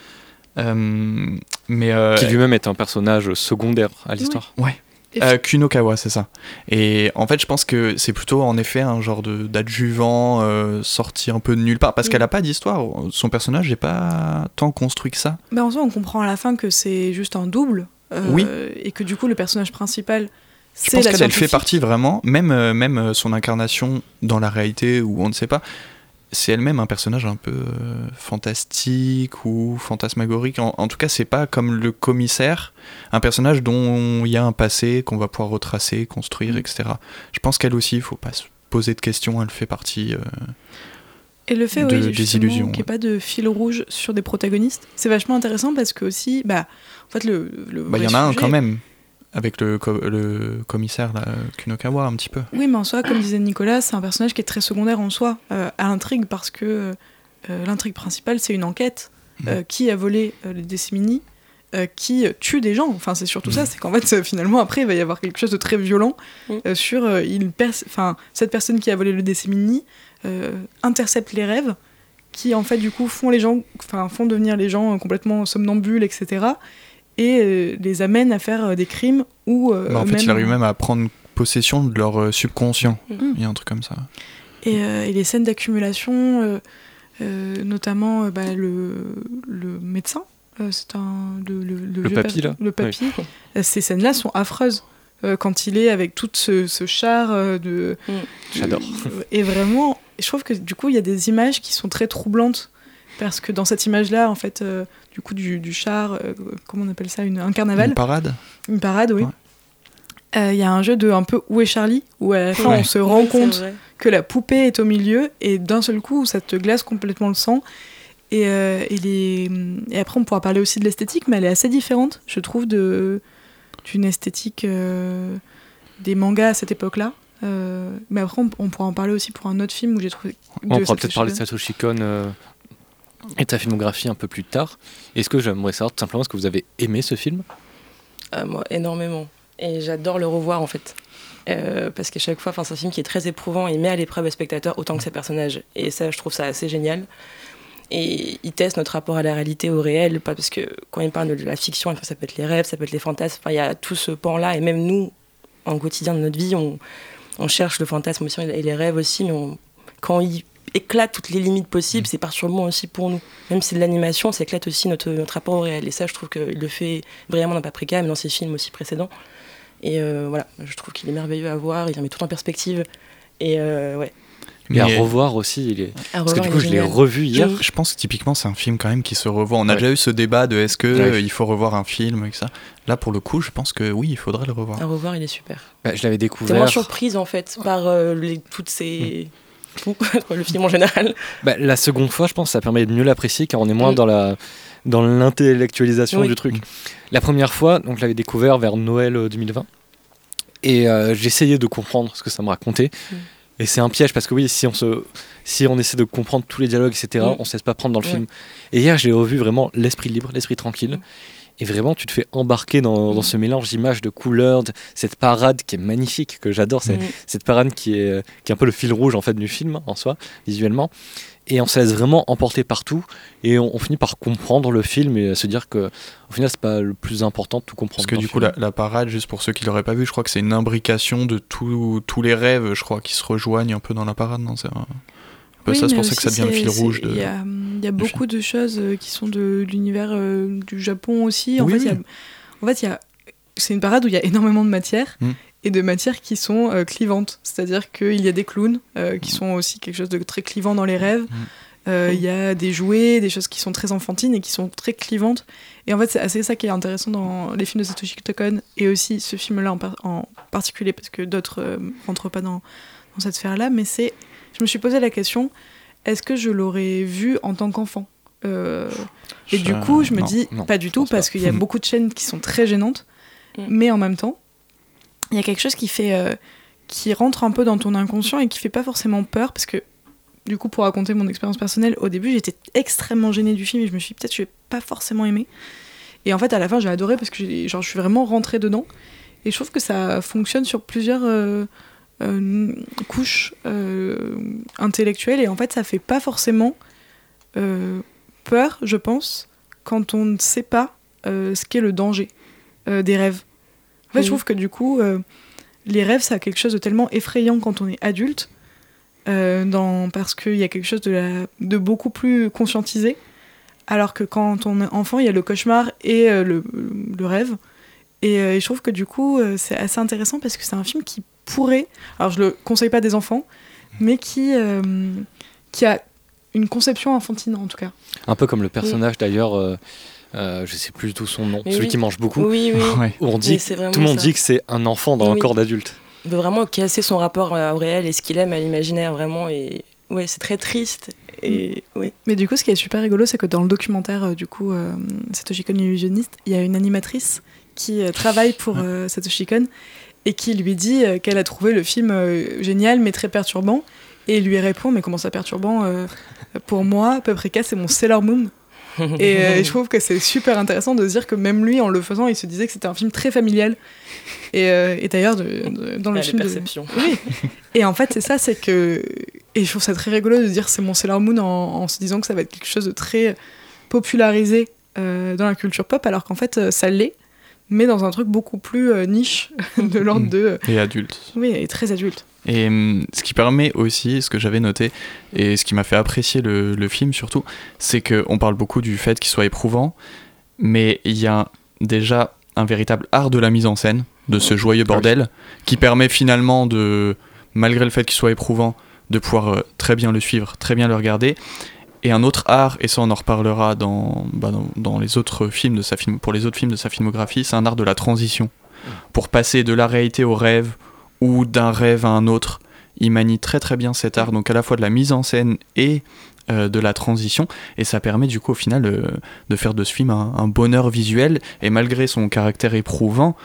Euh, mais euh, Qui lui-même est un personnage secondaire à l'histoire. Ouais. Et Euh, Kunokawa, c'est ça. Et en fait, je pense que c'est plutôt en effet un genre de- d'adjuvant euh, sorti un peu de nulle part, parce Mm. qu'elle a pas d'histoire. Son personnage n'est pas tant construit que ça. Bah, en soi, on comprend à la fin que c'est juste un double. euh, Oui. Et que du coup, le personnage principal, Je pense qu'elle elle fait partie vraiment, même, euh, même euh, son incarnation dans la réalité où on ne sait pas, c'est elle-même un personnage un peu euh, fantastique ou fantasmagorique. En, en tout cas, c'est pas comme le commissaire, un personnage dont il y a un passé qu'on va pouvoir retracer, construire, Mm. etc. Je pense qu'elle aussi, il faut pas se poser de questions, elle fait partie. euh, Et le fait, de- oui, des illusions, qu'il n'y ait ouais. pas de fil rouge sur des protagonistes, c'est vachement intéressant parce que aussi, bah, en fait, le. Bah, il y en a un quand même, avec le, co- le commissaire là, Kunokawa, un petit peu. Oui, mais en soi, comme disait Nicolas, c'est un personnage qui est très secondaire en soi euh, à l'intrigue parce que euh, l'intrigue principale, c'est une enquête. Euh, qui a volé euh, les décimini euh, qui euh, tue des gens. Enfin, c'est surtout ça, c'est qu'en fait, euh, finalement, après, il va y avoir quelque chose de très violent euh, sur euh, il pers- enfin, cette personne qui a volé le décimini euh, intercepte les rêves qui, en fait, du coup, font les gens, enfin, font devenir les gens euh, complètement somnambules, etc. Et euh, les amènent à faire euh, des crimes ou euh, Bah, en fait, il arrive même à prendre possession de leur euh, subconscient. Mhm. Il y a un truc comme ça. Et, euh, et les scènes d'accumulation, euh, euh, notamment euh, bah, le, le médecin, euh, c'est un le, le, papy, là le papy. Ces scènes-là sont affreuses euh, quand il est avec tout ce, ce char euh, de. Mm. J'adore. Et vraiment, je trouve que du coup, il y a des images qui sont très troublantes parce que dans cette image-là, en fait, euh, du coup, du, du char, euh, comment on appelle ça, une, un carnaval. Une parade Une parade, oui. Ouais. Euh, Il y a un jeu de un peu où est Charlie, où à la fin Ouais. on se rend compte que la poupée est au milieu et d'un seul coup ça te glace complètement le sang. Et, euh, et, les... et après on pourra parler aussi de l'esthétique, mais elle est assez différente, je trouve, de d'une esthétique euh, des mangas à cette époque-là. Euh, mais après on, on pourra en parler aussi pour un autre film où j'ai trouvé. on pourra peut-être parler de. Satoshi Kon euh, et sa filmographie un peu plus tard. Est-ce que j'aimerais savoir tout simplement est-ce que vous avez aimé ce film? Ah, moi, énormément. Et j'adore le revoir, en fait. Euh, parce qu'à chaque fois, c'est un film qui est très éprouvant et met à l'épreuve le spectateur autant que ses personnages. Et ça, je trouve ça assez génial. Et il teste notre rapport à la réalité, au réel, parce que quand il parle de la fiction, ça peut être les rêves, ça peut être les fantasmes, il y a tout ce pan-là. Et même nous, en quotidien de notre vie, on, cherche le fantasme aussi et les rêves aussi, mais quand il éclate toutes les limites possibles, c'est perturbant aussi pour nous. Même si de l'animation, ça éclate aussi notre, notre rapport au réel. Et ça, je trouve qu'il le fait brillamment dans Paprika, mais dans ses films aussi précédents. Et euh, voilà, je trouve qu'il est merveilleux à voir, il met tout en perspective. Et euh, ouais. Mais à revoir aussi, il est. Parce que du coup, je l'ai revu hier. Mm. Je pense que typiquement c'est un film quand même qui se revoit. On a Ouais. déjà eu ce débat de est-ce que Ouais. euh, il faut revoir un film et ça. Là pour le coup, je pense que oui, il faudrait le revoir. À revoir, il est super. Bah, je l'avais T'es moins découvert. surprise en fait par euh, les, toutes ces. Fous, <laughs> le film en général. Bah, la seconde fois, je pense ça permet de mieux l'apprécier car on est moins Mm. dans la dans l'intellectualisation Oui. du truc. La première fois, donc je l'avais découvert vers Noël euh, 2020 et euh, j'essayais de comprendre ce que ça me racontait. Mm. Et c'est un piège parce que oui, si on se si on essaie de comprendre tous les dialogues, etc., Mm. on se laisse pas prendre dans le film. Et hier, j'ai revu vraiment l'esprit libre, l'esprit tranquille. Mm. Et vraiment, tu te fais embarquer dans, dans ce mélange d'images, de couleurs, de- cette parade qui est magnifique, que j'adore. Mm. cette parade qui est, qui est un peu le fil rouge en fait du film en soi, visuellement. Et on se laisse vraiment emporter partout. Et on, on finit par comprendre le film et à se dire que au final, c'est pas le plus important de tout comprendre. Parce que du coup, la, la parade, juste pour ceux qui l'auraient pas vu, je crois que c'est une imbrication de tous tous les rêves, je crois, qui se rejoignent un peu dans la parade. Non, c'est Oui, ça, c'est pour ça que ça devient le fil rouge. Il y a, il y a beaucoup de choses euh, qui sont de, de l'univers euh, du Japon aussi. En Oui, fait, il y a- oui. en fait, il y a, c'est une parade où il y a énormément de matières Mm. et de matières qui sont euh, clivantes. C'est-à-dire qu'il y a des clowns euh, qui sont aussi quelque chose de très clivant dans les rêves. Euh, Il y a des jouets, des choses qui sont très enfantines et qui sont très clivantes. Et en fait, c'est assez ça qui est intéressant dans les films de Satoshi Kon et aussi ce film-là en, par- en particulier parce que d'autres euh, rentrent pas dans, dans cette sphère-là. Mais c'est, je me suis posé la question est-ce que je l'aurais vu en tant qu'enfant Euh, Et Je- du coup, je me non, dis non, pas du tout parce qu'il y a beaucoup de chaînes qui sont très gênantes, Mm. mais en même temps, il y a quelque chose qui fait euh, qui rentre un peu dans ton inconscient et qui fait pas forcément peur parce que du coup, pour raconter mon expérience personnelle, au début, j'étais extrêmement gênée du film et je me suis dit, peut-être je vais pas forcément aimé. Et en fait, à la fin, j'ai adoré parce que genre, je suis vraiment rentrée dedans. Et je trouve que ça fonctionne sur plusieurs euh, euh, couches euh, intellectuelles. Et en fait, ça fait pas forcément euh, peur, je pense, quand on ne sait pas ce qu'est le danger des rêves. En fait, Oui. je trouve que du coup, les rêves, ça a quelque chose de tellement effrayant quand on est adulte, euh, dans, parce qu'il y a quelque chose de, la- de beaucoup plus conscientisé. Alors que quand on est enfant, il y a le cauchemar et euh, le, le rêve. Et, euh, et je trouve que du coup, c'est assez intéressant parce que c'est un film qui pourrait, alors je le conseille pas des enfants, mais qui, euh, qui a une conception enfantine en tout cas. Un peu comme le personnage d'ailleurs. euh, euh, je sais plus du tout son nom, Mais celui oui. qui mange beaucoup. Oui, oui. <laughs> Où on dit, tout le monde dit que c'est un enfant dans un Oui. corps d'adulte. Il veut vraiment casser son rapport euh, au réel et ce qu'il aime à l'imaginaire, vraiment. Et ouais, c'est très triste. Et ouais. Mais du coup, ce qui est super rigolo, c'est que dans le documentaire, euh, du coup, euh, Satoshi Kon illusionniste, il y a une animatrice qui euh, travaille pour euh, Satoshi Kon et qui lui dit euh, qu'elle a trouvé le film euh, génial mais très perturbant. Et il lui répond Mais comment ça perturbant Euh, Pour moi, Paprika, c'est mon Sailor Moon. <laughs> Et euh, je trouve que c'est super intéressant de se dire que même lui, en le faisant, il se disait que c'était un film très familial. Et, euh, et d'ailleurs, dans le Ah, les film. de- perceptions. Oui. Et en fait, c'est ça, c'est que. Et je trouve ça très rigolo de dire c'est mon Sailor Moon en, en se disant que ça va être quelque chose de très popularisé dans la culture pop, alors qu'en fait, ça l'est, mais dans un truc beaucoup plus euh, niche, <laughs> de l'ordre de. euh, Et adulte. oui, et très adulte. Et hum, ce qui permet aussi, ce que j'avais noté, et ce qui m'a fait apprécier le, le film surtout, c'est qu'on parle beaucoup du fait qu'il soit éprouvant, mais il y a déjà un véritable art de la mise en scène, de ce joyeux bordel, qui permet finalement de, malgré le fait qu'il soit éprouvant, de pouvoir euh, très bien le suivre, très bien le regarder. Et un autre art, et ça on en reparlera dans, bah, dans, dans les autres films de sa film, pour les autres films de sa filmographie, c'est un art de la transition. Pour passer de la réalité au rêve, ou d'un rêve à un autre. Il manie très très bien cet art, donc à la fois de la mise en scène et euh, de la transition, et ça permet du coup au final euh, de faire de ce film un, un bonheur visuel, et malgré son caractère éprouvant,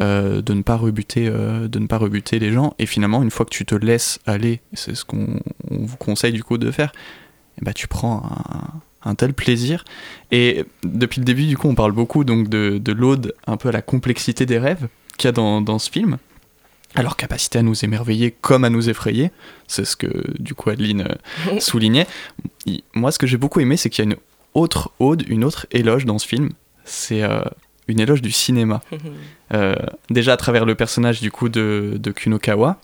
euh, de ne pas rebuter, de ne pas rebuter les gens. Et finalement, une fois que tu te laisses aller, c'est ce qu'on on vous conseille du coup de faire, eh ben, tu prends un, un tel plaisir. Et depuis le début, du coup, on parle beaucoup donc de, de l'ode un peu à la complexité des rêves qu'il y a dans, dans ce film. À leur capacité à nous émerveiller comme à nous effrayer. C'est ce que, du coup, Adeline euh, <laughs> soulignait. Moi, ce que j'ai beaucoup aimé, c'est qu'il y a une autre ode, une autre éloge dans ce film. C'est euh, une éloge du cinéma. <laughs> Euh, déjà à travers le personnage, du coup, de, de Kunokawa.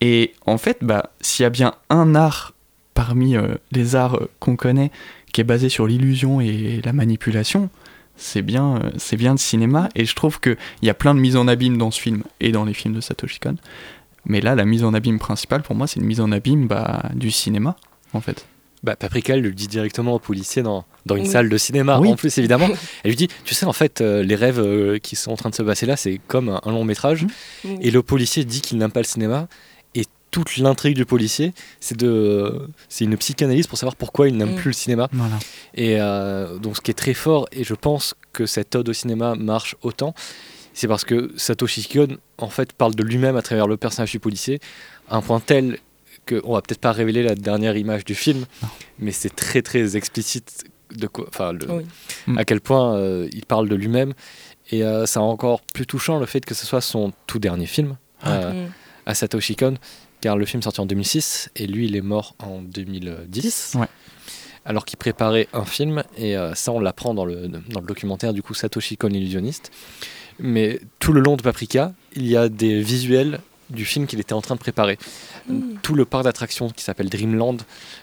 Et en fait, bah, s'il y a bien un art parmi euh, les arts euh, qu'on connaît qui est basé sur l'illusion et la manipulation, c'est bien, euh, c'est bien le cinéma. Et je trouve qu'il y a plein de mises en abîme dans ce film et dans les films de Satoshi Kon. Mais là, la mise en abîme principale, pour moi, c'est une mise en abîme bah, du cinéma, en fait. Bah, Paprika, elle le dit directement au policier dans, dans une Oui. salle de cinéma, Oui. en plus, évidemment. Elle lui dit Tu sais, en fait, euh, les rêves euh, qui sont en train de se passer là, c'est comme un, un long métrage. Mm. Et le policier dit qu'il n'aime pas le cinéma. Toute l'intrigue du policier, c'est de, c'est une psychanalyse pour savoir pourquoi il n'aime Mm. plus le cinéma. Voilà. Et euh, donc, ce qui est très fort, et je pense que cette ode au cinéma marche autant, c'est parce que Satoshi Kon, en fait, parle de lui-même à travers le personnage du policier, à un point tel qu'on va peut-être pas révéler la dernière image du film, mais c'est très très explicite de quoi, enfin, le- Oui. Mm. à quel point euh, il parle de lui-même. Et euh, c'est encore plus touchant le fait que ce soit son tout dernier film euh, Mm. à Satoshi Kon, car le film sorti en 2006 et lui il est mort en 2010. Ouais. Alors qu'il préparait un film, et euh, ça on l'apprend dans le, dans le documentaire du coup Satoshi Kon illusionniste. Mais tout le long de Paprika, il y a des visuels du film qu'il était en train de préparer. Tout le parc d'attractions qui s'appelle Dreamland,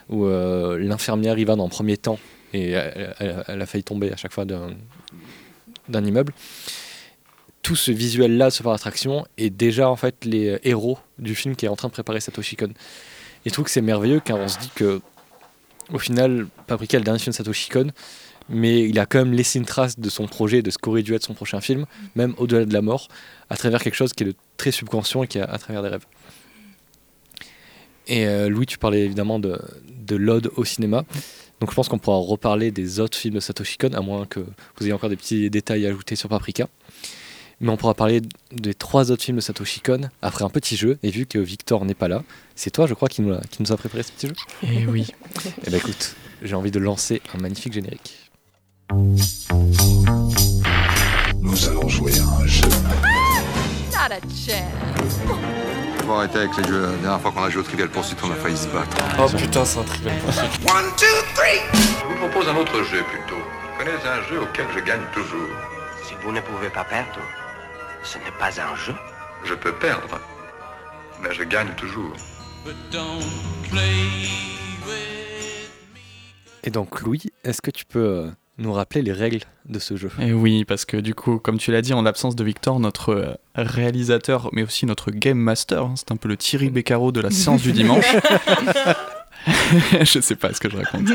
où euh, l'infirmière y va dans le premier temps, et elle, elle- elle a failli tomber à chaque fois d'un d'un immeuble. Tout ce visuel-là, ce parc d'attractions, est déjà en fait les héros du film qui est en train de préparer Satoshi Kon. Et je trouve que c'est merveilleux car on se dit que, au final, Paprika est le dernier film de Satoshi Kon, mais il a quand même laissé une trace de son projet, de ce qu'aurait dû être son prochain film, même au-delà de la mort, à travers quelque chose qui est de très subconscient et qui est à, à travers des rêves. Et euh, Louis, tu parlais évidemment de, de l'ode au cinéma. Donc je pense qu'on pourra reparler des autres films de Satoshi Kon, à moins que vous ayez encore des petits détails à ajouter sur Paprika. Mais on pourra parler des trois autres films de Satoshi Kon après un petit jeu. Et vu que Victor n'est pas là, c'est toi, je crois, qui nous a, qui nous a préparé ce petit jeu. Et oui. Eh ben écoute, j'ai envie de lancer un magnifique générique. Nous allons jouer à un jeu. Not a chance. Faut arrêter avec les jeux. La dernière fois qu'on a joué au Trivial Pursuit, on a failli se battre. Oh putain, c'est un trivial One, two, three. Je vous propose un autre jeu plutôt. Vous connaissez un jeu auquel je gagne toujours. Si vous ne pouvez pas perdre, ce n'est pas un jeu. Je peux perdre, mais je gagne toujours. Et donc Louis, est-ce que tu peux euh, nous rappeler les règles de ce jeu? Et oui, parce que du coup, comme tu l'as dit, en l'absence de Victor, notre euh, réalisateur, mais aussi notre game master, hein, c'est un peu le Thierry Beccaro de la séance du dimanche. <laughs> <laughs> je sais pas ce que je raconte.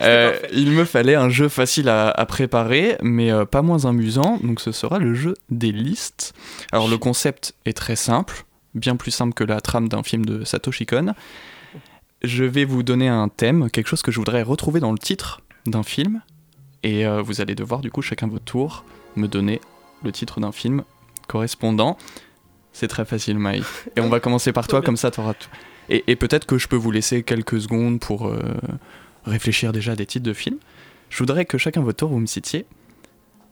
Euh, il me fallait un jeu facile à, à préparer, mais euh, pas moins amusant. Donc ce sera le jeu des listes. Alors le concept est très simple, bien plus simple que la trame d'un film de Satoshi Kon. Je vais vous donner un thème, quelque chose que je voudrais retrouver dans le titre d'un film. Et euh, vous allez devoir, du coup, chacun votre tour, me donner le titre d'un film correspondant. C'est très facile, Maï. Et on va commencer par toi, comme ça, tu auras tout. Et, et peut-être que je peux vous laisser quelques secondes pour euh, réfléchir déjà à des titres de films. Je voudrais que chacun votre tour, vous me citiez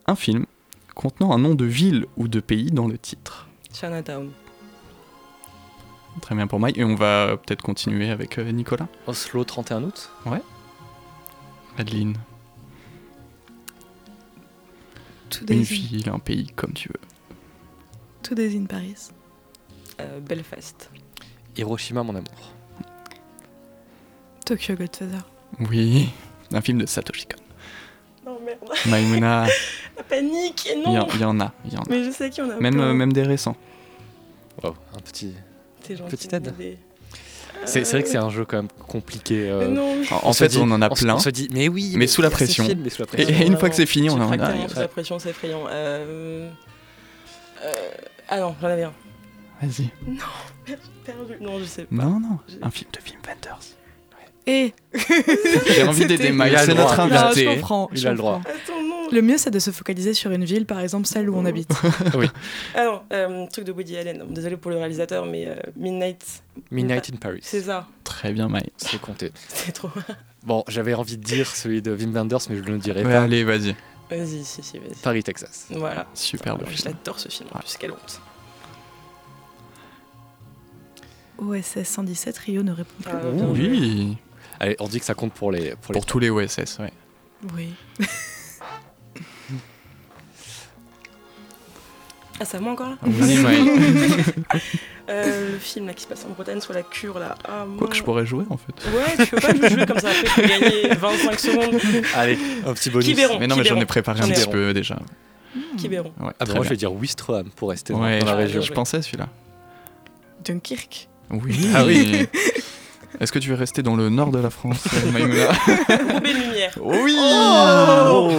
un film contenant un nom de ville ou de pays dans le titre. Chinatown. Très bien pour Maï. Et on va peut-être continuer avec euh, Nicolas. Oslo 31 août Ouais. Adeline. Une ville, un pays, comme tu veux. Two Days in Paris. Euh, Belfast. Hiroshima, mon amour. Tokyo Godfather. Oui, un film de Satoshi Kon. Non, merde. Maïmouna, <laughs> La panique, et il y, non en- il y en a, il y en a. Mais je sais qu'il y en a Même, euh, même des récents. Wow, un petit. T'es gentil, petite aide. mais- C'est vrai que c'est un jeu quand même compliqué. euh, Mais non. En, en se fait, dit- on en a plein. On se dit, mais oui, Mais sous la c'est pression. film, mais sous la Et, pression. et une fois que c'est fini, on en a. sous la pression, c'est effrayant. Euh... euh, Ah non, j'en avais un. Vas-y. Non, <laughs> perdu. Non, je sais pas. Non, non, un film de Wim Wenders. Et <laughs> J'ai envie d'aider C'était- Maï, Il a c'est le notre droit. Non, je invité. comprends. Il je a le droit. comprends. Attends, non. Le mieux, c'est de se focaliser sur une ville, par exemple celle où on habite. <laughs> Ah non, euh, truc de Woody Allen. Désolé pour le réalisateur, mais euh, Midnight. Midnight in Paris. C'est ça. Très bien, Maï. C'est compté. C'est trop. Bon, j'avais envie de dire celui de Wim Wenders, mais je ne le dirai Ouais, pas. allez, vas-y. Vas-y, si, si, vas-y. Paris, Texas. Voilà. Superbe l'adore ce film. En plus, quelle honte. OSS 117, Rio ne répond plus. Ah. Oui, Allez, on dit que ça compte pour les. Pour les pour tous les OSS, ouais. Oui. Ah, c'est à moi encore là Vas-y, Maï. <laughs> Euh, le film là, qui se passe en Bretagne sur la cure là. Ah, Quoi que je pourrais jouer en fait. Ouais, tu peux pas jouer comme ça, après je peux gagner 25 secondes. Allez, un petit bonus. Qui verront Mais non, mais j'en ai verront préparé un petit verront. peu déjà. Qui verront Ouais, Ah, bah, très moi bien. je vais dire Wistreham pour rester dans- Ouais, dans la région. je pensais à celui-là. Dunkirk? Oui. Ah oui. Est-ce que tu veux rester dans le nord de la France, euh, <laughs> Maïmouna Lumière. Oui Oh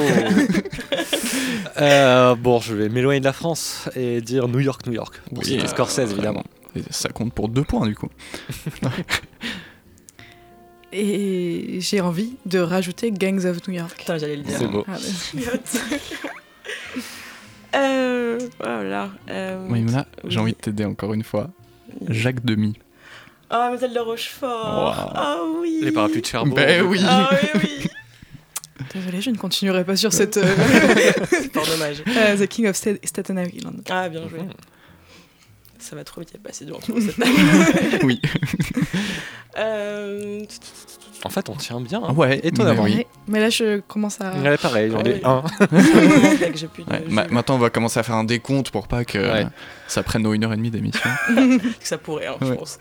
Euh, bon, je vais m'éloigner de la France et dire New York, New York. Pour Oui, citer Scorsese, évidemment. Et ça compte pour deux points du coup. <laughs> Et j'ai envie de rajouter Gangs of New York. Putain, j'allais le dire. C'est beau. Ah, <laughs> euh, voilà. Euh, Maïmouna, oui. j'ai envie de t'aider encore une fois. Jacques Demy. Ah, Mademoiselle de Rochefort. Wow. Ah oui. Les parapluies de Cherbourg. Ben oui. Ah oui, oui. <laughs> Désolée, je ne continuerai pas sur cette. euh, <laughs> C'est pas dommage. <laughs> euh, The King of Sta- Staten Island. Ah, bien joué. Ça va trop vite, il y a pas assez de temps pour cette Oui. Euh, En fait, on tient bien. hein. Ouais, étonnamment. mais oui. Mais là, je commence à. Ouais, pareil, j'en ai un. <laughs> maintenant, on va commencer à faire un décompte pour pas que Ouais. ça prenne nos 1h30 d'émission. que <laughs> ça pourrait, hein, je pense.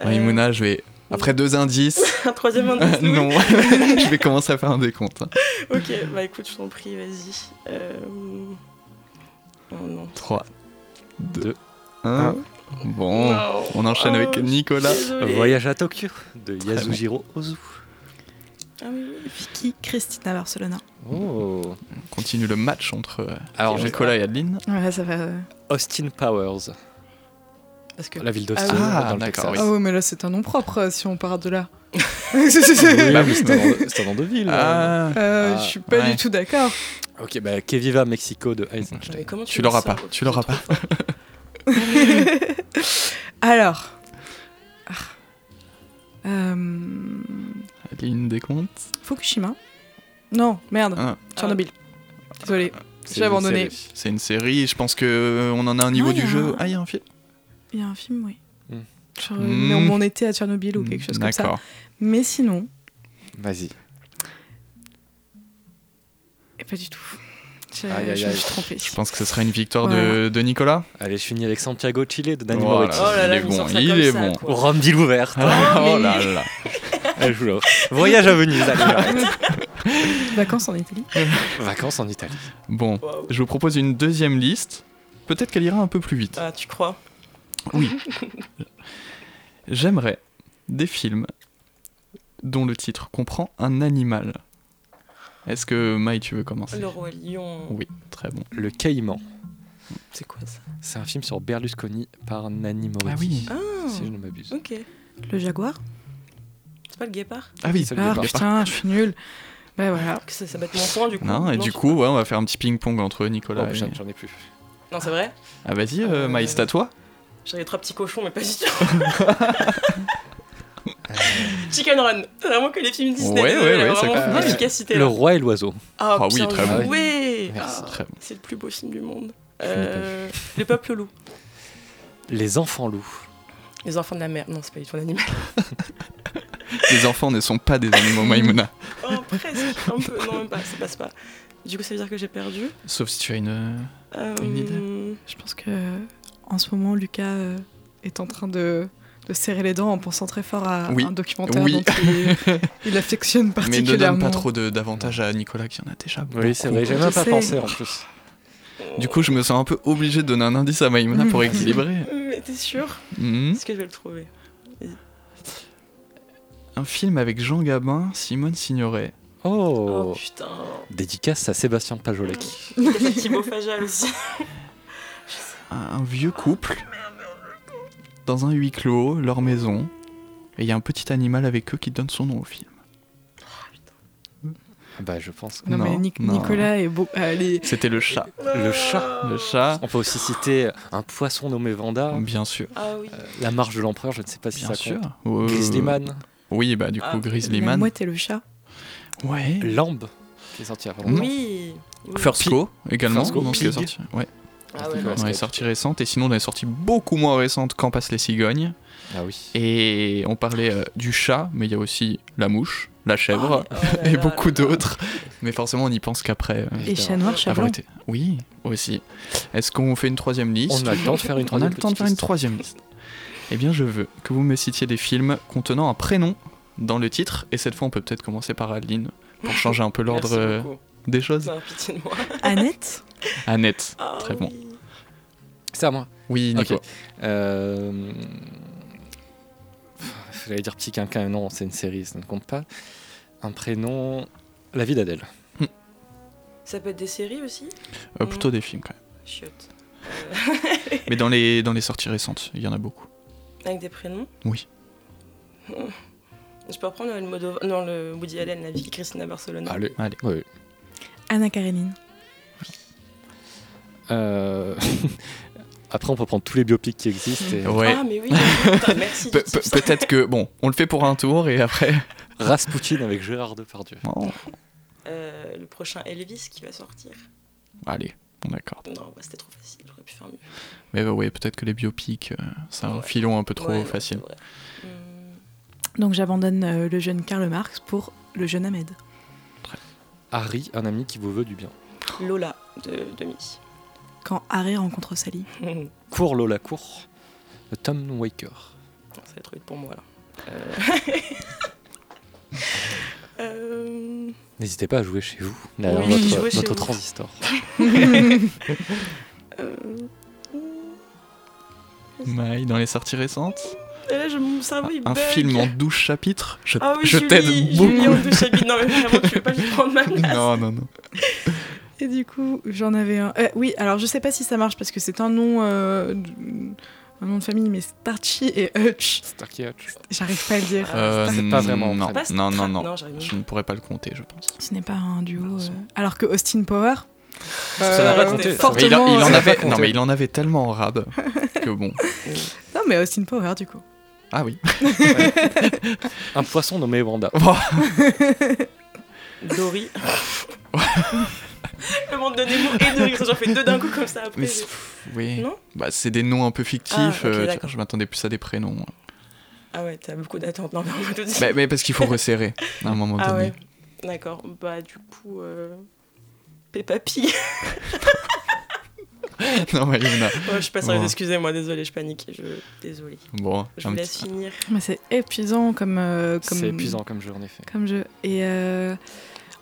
Euh, Maïmouna, je vais. Après deux indices. <laughs> Un troisième indice oui. non, je vais commencer à faire un décompte. Ok, bah écoute, je t'en prie, vas-y. Euh... Oh non. 3, 2, Deux, 1. Bon, Non. on enchaîne Oh, avec suis Nicolas. Voyage à Tokyo de Yasujiro Ozu. Ah oui, oui. Vicky Cristina Barcelona. Oh. On continue le match entre euh, Alors, Nicolas et Adeline. Ouais, ça va. Austin Powers, Parce que... la ville d'Austin Ah oui. dans le Ah, Texas. d'accord, Ah ouais, mais là, c'est un nom propre euh, si on part de là. <laughs> Oui, bah oui, c'est un nom de- ville. Ah, Euh, Ah, je suis pas ouais. du tout d'accord. Ok, bah Keviva Mexico de Eisenstein. Tu, l'auras pas, tu l'auras pas. <laughs> Alors. Ah. Euh, Adeline décompte. Fukushima. Non, merde. Ah, Tchernobyl. Désolé. C'est J'ai une abandonné. série. c'est une série, je pense que euh, on en a un niveau Non, du jeu. un- Ah, il y a un film Il y a un film, oui. Hmm. Genre, euh, Hmm. mais on m'en était à Tchernobyl ou quelque chose comme ça. D'accord. Mais sinon, Vas-y. et pas du tout. Je, Aïe, aïe, je me aïe. suis trompée. Je pense que ce sera une victoire de, Voilà. de Nicolas. Allez, je finis avec Santiago Chile de Danny Voilà. Moretti. Oh là là, il est bon, il est ça, bon. Rome d'île ouverte. oh mais là là. <laughs> Voyage à Venise, allez. <laughs> Vacances en Italie. <laughs> Vacances en Italie. Bon, je vous propose une deuxième liste. Peut-être qu'elle ira un peu plus vite. Ah, tu crois? Oui. J'aimerais des films dont le titre comprend un animal. Est-ce que Maï, tu veux commencer Le Roi Lion. Oui, très bon. Le Caïman. C'est quoi ça? C'est un film sur Berlusconi par Nanni Moretti. Ah oui. Ah, Si je ne m'abuse. ok. Le jaguar? C'est pas le guépard? Ah oui, C'est le Ah départ. putain, je suis nulle. Bah voilà. Ça, ça bête mon point du coup. Non, et du coup, ouais, on va faire un petit ping-pong entre Nicolas Oh, et... j'en j'en ai plus. Non, c'est vrai? Ah vas-y, euh, Maï, c'est à toi J'avais trois petits cochons, mais pas du tout. <laughs> Chicken Run. C'est vraiment que les films Disney. Ouais, ouais, ouais, c'est vraiment une efficacité. Le roi et l'oiseau. Ah, Ah oui, bien très bon. joué. Merci. Ah, Très bon. C'est le plus beau film du monde. Euh, le peuple loup. Les enfants loups. Les enfants de la mer. Non, c'est pas du tout un animal. <laughs> Les enfants ne sont pas des animaux, Maïmouna. <laughs> Oh, presque. Un peu. Non, même pas. Ça passe pas. Du coup, ça veut dire que j'ai perdu. Sauf si tu as une... Euh, Une idée Je pense que en ce moment, Lucas euh, est en train de serrer les dents en pensant très fort à Oui. un documentaire Oui. dont il, <laughs> il affectionne Mais ne particulièrement. donne pas trop d'avantages à Nicolas qui en a déjà beaucoup. Oui, c'est vrai, j'ai même pas sais. pensé en plus. Du coup, je me sens un peu obligé de donner un indice à Maïmouna pour <laughs> équilibrer. Mais t'es sûr Mhm. Est-ce que je vais le trouver Un film avec Jean Gabin, Simone Signoret. Oh, Oh putain. Dédicace à Sébastien <laughs> Fajal aussi. Un un vieux couple dans un huis clos, leur maison. Et il y a un petit animal avec eux qui donne son nom au film. Bah, je pense. Non, mais Non, Nic- non. Nicolas est beau. Allez. C'était le chat. Le chat. Le chat, On peut aussi citer un poisson nommé Vanda. bien sûr. Ah oui. La marche de l'empereur, je ne sais pas si Bien ça sûr. compte. Euh, Grizzlyman. Oui, bah du coup, Ah, Grizzly La Man. mouette et le chat. Ouais. Lambe, qui est sorti il y a pas longtemps. Oui. oui. First Go également, First Go, qui est sorti. Ouais, Ah ouais, Ouais, non. on est sorti récente. Et sinon, on est sorti beaucoup moins récente quand passent les cigognes. Ah oui. Et on parlait euh, du chat, mais il y a aussi la mouche, la chèvre Oh là <laughs> et là beaucoup d'autres. Mais forcément, on n'y pense qu'après. euh, Et chat noir, chat blanc. été. Oui, aussi. Est-ce qu'on fait une troisième liste On a le temps de faire une On a troisième le temps de faire une liste. troisième liste. Eh bien, je veux que vous me citiez des films contenant un prénom dans le titre. Et cette fois, on peut peut-être commencer par Adeline pour changer un peu <laughs> l'ordre euh, des choses. Non, pitié de moi. <laughs> Annette Annette, Ah très bon. oui. C'est à moi. Oui, Nico. Ok. Euh... J'allais dire petit quinquin, non, c'est une série, ça ne compte pas. Un prénom. La vie d'Adèle. Ça peut être des séries aussi? Euh, plutôt des films quand même. Chiotte. <laughs> Mais dans les, dans les sorties récentes, il y en a beaucoup. Avec des prénoms? Oui. Je peux reprendre le mode non, le Woody Allen, la vie de Christina Barcelona. Allez. Allez. Oui. Anna Karenine. Euh, <laughs> Après, on peut prendre tous les biopics qui existent. Et... Ouais. Ah, mais oui, <laughs> merci. Pe- pe-. Peut-être que, bon, on le fait pour un tour et après. <laughs> Rasputin avec Gérard Depardieu. Oh, Euh, le prochain Elvis qui va sortir. allez, on d'accord. Non, bah, c'était trop facile, j'aurais pu faire mieux. Mais euh, ouais, peut-être que les biopics, euh, c'est un Ouais. filon un peu trop Ouais, facile. Hum, Donc j'abandonne euh, le jeune Karl Marx pour le jeune Ahmed. Harry, un ami qui vous veut du bien. Lola de Demi. Quand Harry rencontre Sally. <laughs> Cours Lola, cours. Tom Waker. Ça va être vite pour moi là. Euh... <laughs> euh... N'hésitez pas à jouer chez vous, derrière Oui, votre, vous. transistor. <laughs> euh, Maï, dans les sorties récentes, Et là, je, mon cerveau il un bug. film en 12 chapitres, je, Ah oui, je Julie, t'aide Julie beaucoup. en deux chapitres. Non, mais vraiment, tu veux pas lui prendre ma <laughs> place. Non, non, non. Et du coup, j'en avais un. euh, oui, alors je sais pas si ça marche parce que c'est un nom, euh, un nom de famille, mais Starchy et Hutch. Starkey Hutch. J'arrive pas à le dire. Euh, c'est pas vraiment Non, non, non, Je ne pourrais pas le compter, je pense. Ce n'est pas un duo. euh, Alors que Austin Power. Ça n'a pas euh, compté. Mais il, Fortement. il en euh, avait, non, mais il en avait tellement en rab que bon. <laughs> Non, mais Austin Power, du coup. Ah oui. <laughs> Un poisson nommé Wanda. <laughs> <laughs> Dory. le monde de Nemo et Dory. J'en fais deux d'un coup comme ça après. Mais oui. Non Bah, c'est des noms un peu fictifs. Ah, euh, je m'attendais plus à des prénoms. Ah ouais, t'as beaucoup d'attentes. Non, mais dire. mais, mais parce qu'il faut resserrer à un moment Ah donné. ouais. D'accord. Bah, du coup. Euh... Peppa Pig. <laughs> non, mais Yuna. Ouais, je suis pas sérieuse, Bon. excusez-moi, désolé, je panique. Je... Désolé. Bon, Je vous petit- laisse finir. Mais c'est épuisant comme. euh, comme... C'est épuisant comme jeu en effet. Comme jeu. Et euh,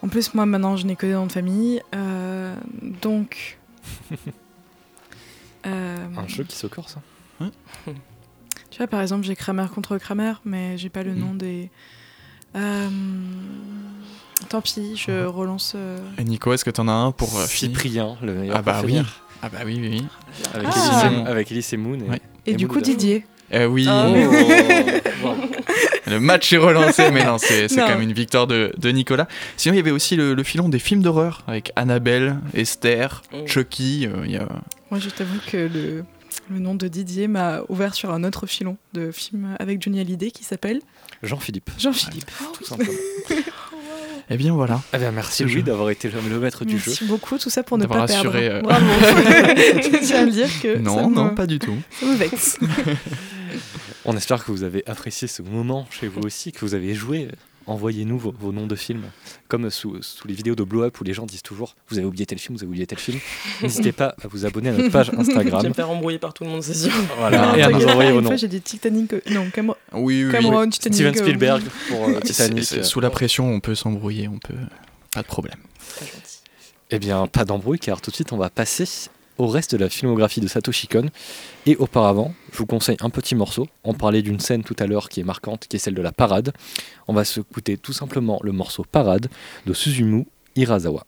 en plus, moi maintenant, je n'ai que des noms de famille. euh, donc. <laughs> euh, Un jeu qui se corse. hein. <laughs> Tu vois, par exemple, j'ai Kramer contre Kramer, mais j'ai pas le nom des. Euh, Tant pis, je relance. euh, Et Nico, est-ce que t'en as un pour euh, Cyprien, le meilleur Ah bah oui. Ah bah oui, oui, oui. Avec, Ah. Elise, et- avec Elise et Moon. Et, Ouais. Et, du Moon coup. Didier. Euh, oui, Ah, Oh, le match est relancé, mais non, c'est quand même une victoire de, de Nicolas. Sinon, il y avait aussi le, le filon des films d'horreur avec Annabelle, Esther, Mm. Chucky. euh, il y a... Moi, je t'avoue que le, le nom de Didier m'a ouvert sur un autre filon de film avec Johnny Hallyday qui s'appelle Jean-Philippe. Jean-Philippe. Tout simplement. <laughs> Eh bien voilà. Eh bien, merci Louis d'avoir été le maître du jeu. Merci beaucoup, tout ça pour ne pas perdre. assuré, euh, Bravo. je tiens à dire que Non, ça, non, pas du tout. ça me vexe. <laughs> On espère que vous avez apprécié ce moment chez vous aussi, que vous avez joué. Envoyez-nous vos, vos noms de films, comme sous, sous les vidéos de Blow Up où les gens disent toujours Vous avez oublié tel film, vous avez oublié tel film. <laughs> N'hésitez pas à vous abonner à notre page Je vais Instagram. me faire embrouiller par tout le monde, c'est sûr. Voilà, et à nous envoyer vos noms. j'ai dit Titanic. euh, Non, Cam- Oui, oui, oui. Cameron, Titanic. Steven euh, Spielberg pour euh, Titanic. Sous la pression, on peut s'embrouiller, on peut. Pas de problème. Très gentil. Eh bien, pas d'embrouille, car tout de suite, on va passer au reste de la filmographie de Satoshi Kon. Et auparavant, je vous conseille un petit morceau. On parlait d'une scène tout à l'heure qui est marquante, qui est celle de la parade. On va se écouter tout simplement le morceau Parade de Suzumu Hirasawa.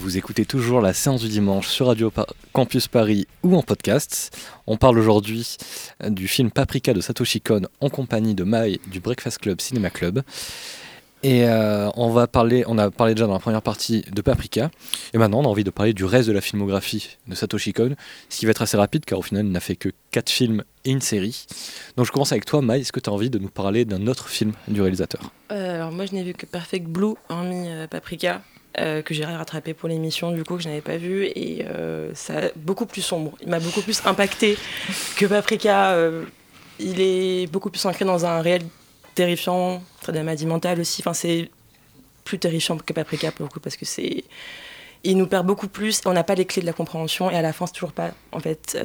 Vous écoutez toujours la séance du dimanche sur Radio Campus Paris ou en podcast. On parle aujourd'hui euh, du film Paprika de Satoshi Kon en compagnie de Mai du Breakfast Club Cinéma Club. Et euh, on va parler, on a parlé déjà dans la première partie de Paprika, et maintenant on a envie de parler du reste de la filmographie de Satoshi Kon, ce qui va être assez rapide car au final il n'a fait que 4 films et une série. Donc je commence avec toi, Mai, est-ce que tu as envie de nous parler d'un autre film du réalisateur? Euh, Alors moi je n'ai vu que Perfect Blue, hormis euh, Paprika, euh, que j'ai rattrapé pour l'émission du coup que je n'avais pas vu et euh, ça beaucoup plus sombre. Il m'a beaucoup plus impacté que Paprika. Euh, il est beaucoup plus ancré dans un réel terrifiant, très de maladie mentale aussi. Enfin, c'est plus terrifiant que Paprika pour le coup parce que c'est il nous perd beaucoup plus. On n'a pas les clés de la compréhension et à la fin c'est toujours pas en fait.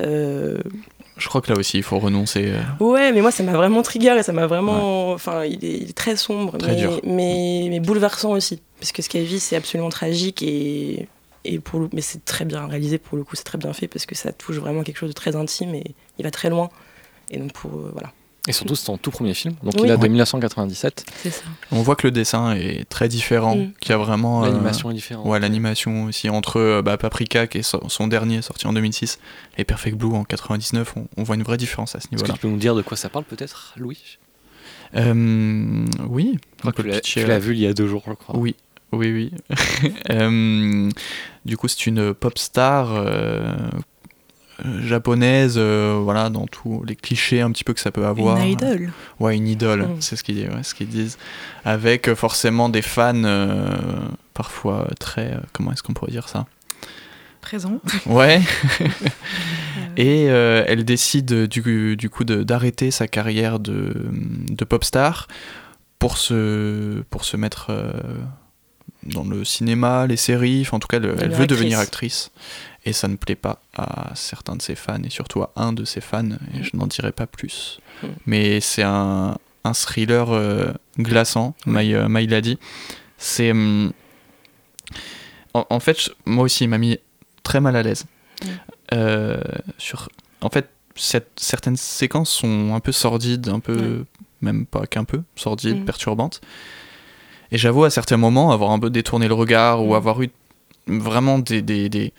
Je crois que là aussi il faut renoncer. euh. Ouais, mais moi ça m'a vraiment trigger et ça m'a vraiment. Enfin, il, est, il est très sombre, Très mais, dur. mais mais bouleversant aussi parce que ce qu'elle vit c'est absolument tragique et et pour le... mais c'est très bien réalisé pour le coup, c'est très bien fait parce que ça touche vraiment quelque chose de très intime et il va très loin. Et donc pour euh, voilà. Et surtout c'est son tout premier film, donc Oui. il a de Ouais. 1997. C'est ça. On voit que le dessin est très différent, Mm. qu'il y a vraiment... euh, L'animation est différente. Ouais, l'animation aussi. Entre euh, bah, Paprika, qui est so- son dernier, sorti en 2006, et Perfect Blue en 99, on, on voit une vraie différence à ce Est-ce que niveau-là. tu peux nous dire de quoi ça parle peut-être, Louis? Euh, oui, Je crois que tu l'as- vu il y a deux jours, je crois. Oui, oui, oui. <laughs> Euh, du coup, c'est une pop star euh, japonaise, euh, voilà, dans tous les clichés un petit peu que ça peut avoir. Une idole. Ouais, une idole, Mm. c'est ce qu'ils ouais, ce qu'ils disent. Avec euh, forcément des fans euh, parfois très. comment est-ce qu'on pourrait dire ça? Présent. <laughs> Ouais. <laughs> Et euh, elle décide du, du coup d'arrêter sa carrière de, de pop star pour se, pour se mettre euh, dans le cinéma, les séries, enfin en tout cas le- elle veut devenir actrice. Et ça ne plaît pas à certains de ses fans, et surtout à un de ses fans, et je n'en dirai pas plus. Mm. Mais c'est un, un thriller euh, glaçant, Maï euh, Maï l'a dit. C'est... hum, en, en fait, moi aussi, il m'a mis très mal à l'aise. Mm. Euh, sur, en fait, cette- certaines séquences sont un peu sordides, un peu, même pas qu'un peu, sordides, Mm. perturbantes. Et j'avoue à certains moments avoir un peu détourné le regard ou Mm. avoir eu vraiment des, des, des-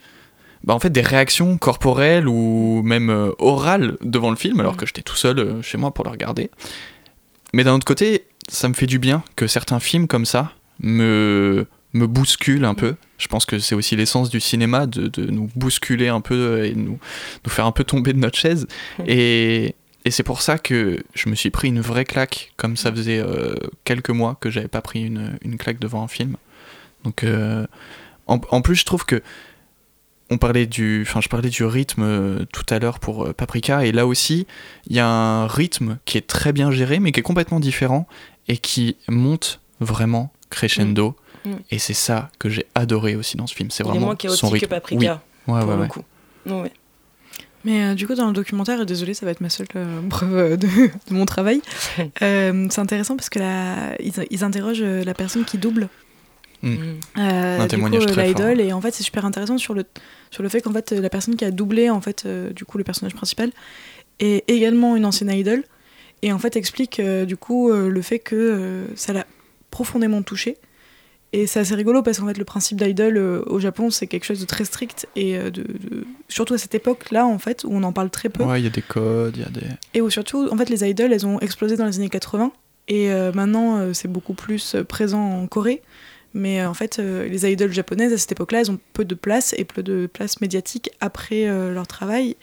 bah, en fait, des réactions corporelles ou même euh, orales devant le film, alors Mm. que j'étais tout seul euh, chez moi pour le regarder. Mais d'un autre côté, ça me fait du bien que certains films comme ça me, me bousculent un peu. Je pense que c'est aussi l'essence du cinéma, de, de nous bousculer un peu et de nous, nous faire un peu tomber de notre chaise. Et, et c'est pour ça que je me suis pris une vraie claque, comme ça faisait euh, quelques mois que j'avais pas pris une, une claque devant un film. Donc, euh, en, en plus, je trouve que on parlait du, enfin, je parlais du rythme euh, tout à l'heure pour euh, Paprika, et là aussi, il y a un rythme qui est très bien géré, mais qui est complètement différent et qui monte vraiment crescendo. Mm. Mm. Et c'est ça que j'ai adoré aussi dans ce film. C'est vraiment moins son chaotique que rythme. Paprika. Oui. Ouais, pour ouais, le ouais. coup. Non, ouais. Mais euh, du coup, dans le documentaire, et désolé, ça va être ma seule euh, <laughs> preuve de, de mon travail, <laughs> euh, c'est intéressant parce que la, ils, ils interrogent la personne qui double Mm. euh, Un témoignage coup, très l'idole et en fait c'est super intéressant sur le sur le fait qu'en fait la personne qui a doublé en fait euh, du coup le personnage principal est également une ancienne idole et en fait explique euh, du coup euh, le fait que ça l'a profondément touché et c'est assez rigolo parce qu'en fait le principe d'idol au Japon c'est quelque chose de très strict et de, de- surtout à cette époque là en fait où on en parle très peu Ouais, il y a des codes, il y a des. et où surtout, en fait, les idoles, elles ont explosé dans les années 80. Et maintenant, c'est beaucoup plus présent en Corée. Mais euh, en fait, euh, les idoles japonaises, à cette époque-là, elles ont peu de place et peu de place médiatique après euh, leur travail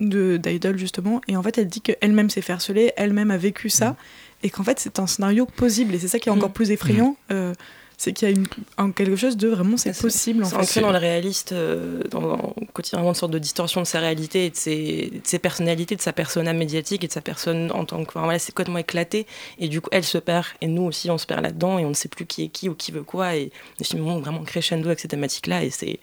de- d'idole, justement. Et en fait, elle dit qu'elle-même s'est fait harceler, elle-même a vécu ça. Et qu'en fait, c'est un scénario possible. Et c'est ça qui est encore Mm. plus effrayant. euh, c'est qu'il y a une, un- quelque chose de vraiment, c'est possible. En C'est fait. ancré dans le réaliste, euh, dans, dans- quotidiennement une sorte de distorsion de sa réalité et de ses, de ses personnalités, de sa persona médiatique et de sa personne en tant que. Enfin, voilà, c'est complètement éclaté. Et du coup, elle se perd. Et nous aussi, on se perd là-dedans et on ne sait plus qui est qui ou qui veut quoi. Et le film monte vraiment crescendo avec ces thématiques-là et c'est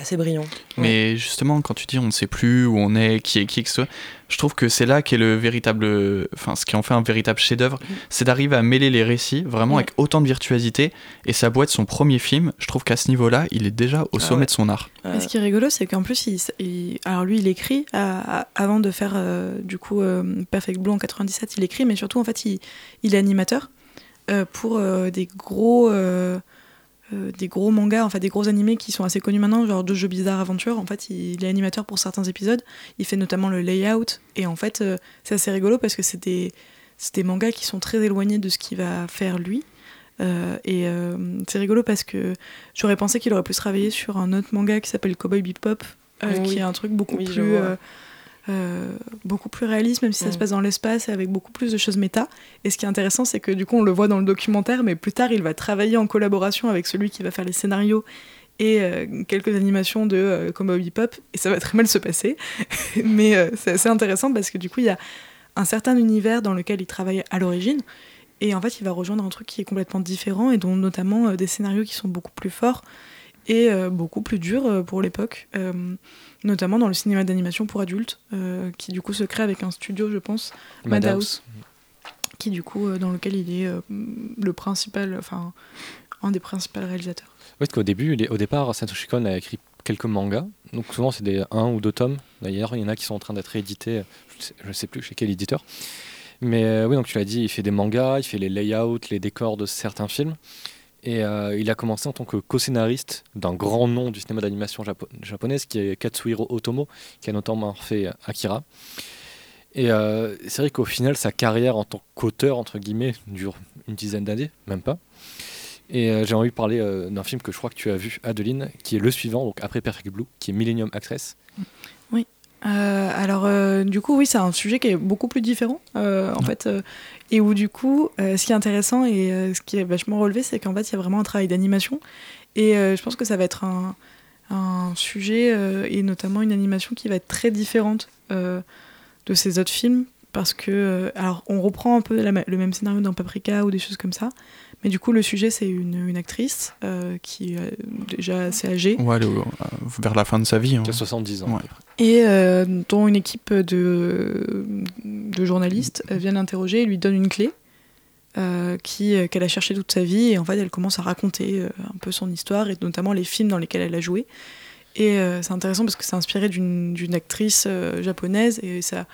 assez brillant. Mais justement, quand tu dis on ne sait plus où on est, qui est qui, que ce soit, je trouve que c'est là qu'est le véritable. Enfin, ce qui en fait un véritable chef-d'œuvre, c'est d'arriver à mêler les récits vraiment avec autant de virtuosité. Et ça boîte son premier film, je trouve qu'à ce niveau-là, il est déjà au Ah sommet ouais. de son art. Mais ce qui est rigolo, c'est qu'en plus, il, il- alors lui, il écrit à- à- avant de faire euh, du coup euh, Perfect Blue en 97, il écrit, mais surtout en fait, il, il est animateur euh, pour euh, des gros, euh, des gros mangas, enfin des gros animés qui sont assez connus maintenant, genre Jojo Bizarre Adventure. En fait, il, est animateur pour certains épisodes. Il fait notamment le layout. Et en fait, euh, c'est assez rigolo parce que c'est des, des, mangas qui sont très éloignés de ce qu'il va faire lui. Euh, et c'est rigolo parce que j'aurais pensé qu'il aurait pu travailler sur un autre manga qui s'appelle Cowboy Bebop, qui est un truc beaucoup plus euh, beaucoup plus réaliste, même si ça se mm. passe dans l'espace et avec beaucoup plus de choses méta. Et ce qui est intéressant, c'est que du coup, on le voit dans le documentaire, mais plus tard, il va travailler en collaboration avec celui qui va faire les scénarios et euh, quelques animations de euh, Combo Pop, et ça va très mal se passer. <laughs> mais c'est assez intéressant parce que du coup, il y a un certain univers dans lequel il travaille à l'origine. Et en fait, il va rejoindre un truc qui est complètement différent et dont notamment des scénarios qui sont beaucoup plus forts et beaucoup plus durs pour l'époque notamment dans le cinéma d'animation pour adultes, euh, qui du coup se crée avec un studio, je pense, Madhouse, qui du coup, euh, dans lequel il est euh, le principal, enfin, un des principaux réalisateurs. Oui, parce qu'au début, au départ, Satoshi Kon a écrit quelques mangas, donc souvent c'est des un ou deux tomes. D'ailleurs, il y en a qui sont en train d'être édités, je ne sais plus chez quel éditeur. Mais oui, donc tu l'as dit, il fait des mangas, il fait les layouts, les décors de certains films. Et euh, il a commencé en tant que co-scénariste d'un grand nom du cinéma d'animation japonaise qui est Katsuhiro Otomo, qui a notamment fait Akira. Et euh, c'est vrai qu'au final, sa carrière en tant qu'auteur, entre guillemets, dure une dizaine d'années, même pas. Et euh, j'ai envie de parler d'un film que je crois que tu as vu, Adeline, qui est le suivant, donc après Perfect Blue, qui est Millennium Actress. Oui. alors, du coup, oui, c'est un sujet qui est beaucoup plus différent. en fait, et où du coup, euh, ce qui est intéressant et euh, ce qui est vachement relevé, c'est qu'en fait, il y a vraiment un travail d'animation. Et euh, je pense que ça va être un, un sujet et notamment une animation qui va être très différente de ces autres films. Parce que, alors, on reprend un peu le même scénario dans Paprika ou des choses comme ça. Mais du coup, le sujet, c'est une, une, actrice qui est déjà assez âgée. Ouais, vers la fin de sa vie. Hein. Qui a 70 ans. Et euh, dont une équipe de, de journalistes vient l'interroger et lui donne une clé euh, qu'elle a cherchée toute sa vie. Et en fait, elle commence à raconter un peu son histoire et notamment les films dans lesquels elle a joué. Et c'est intéressant parce que c'est inspiré d'une actrice japonaise. Et ça,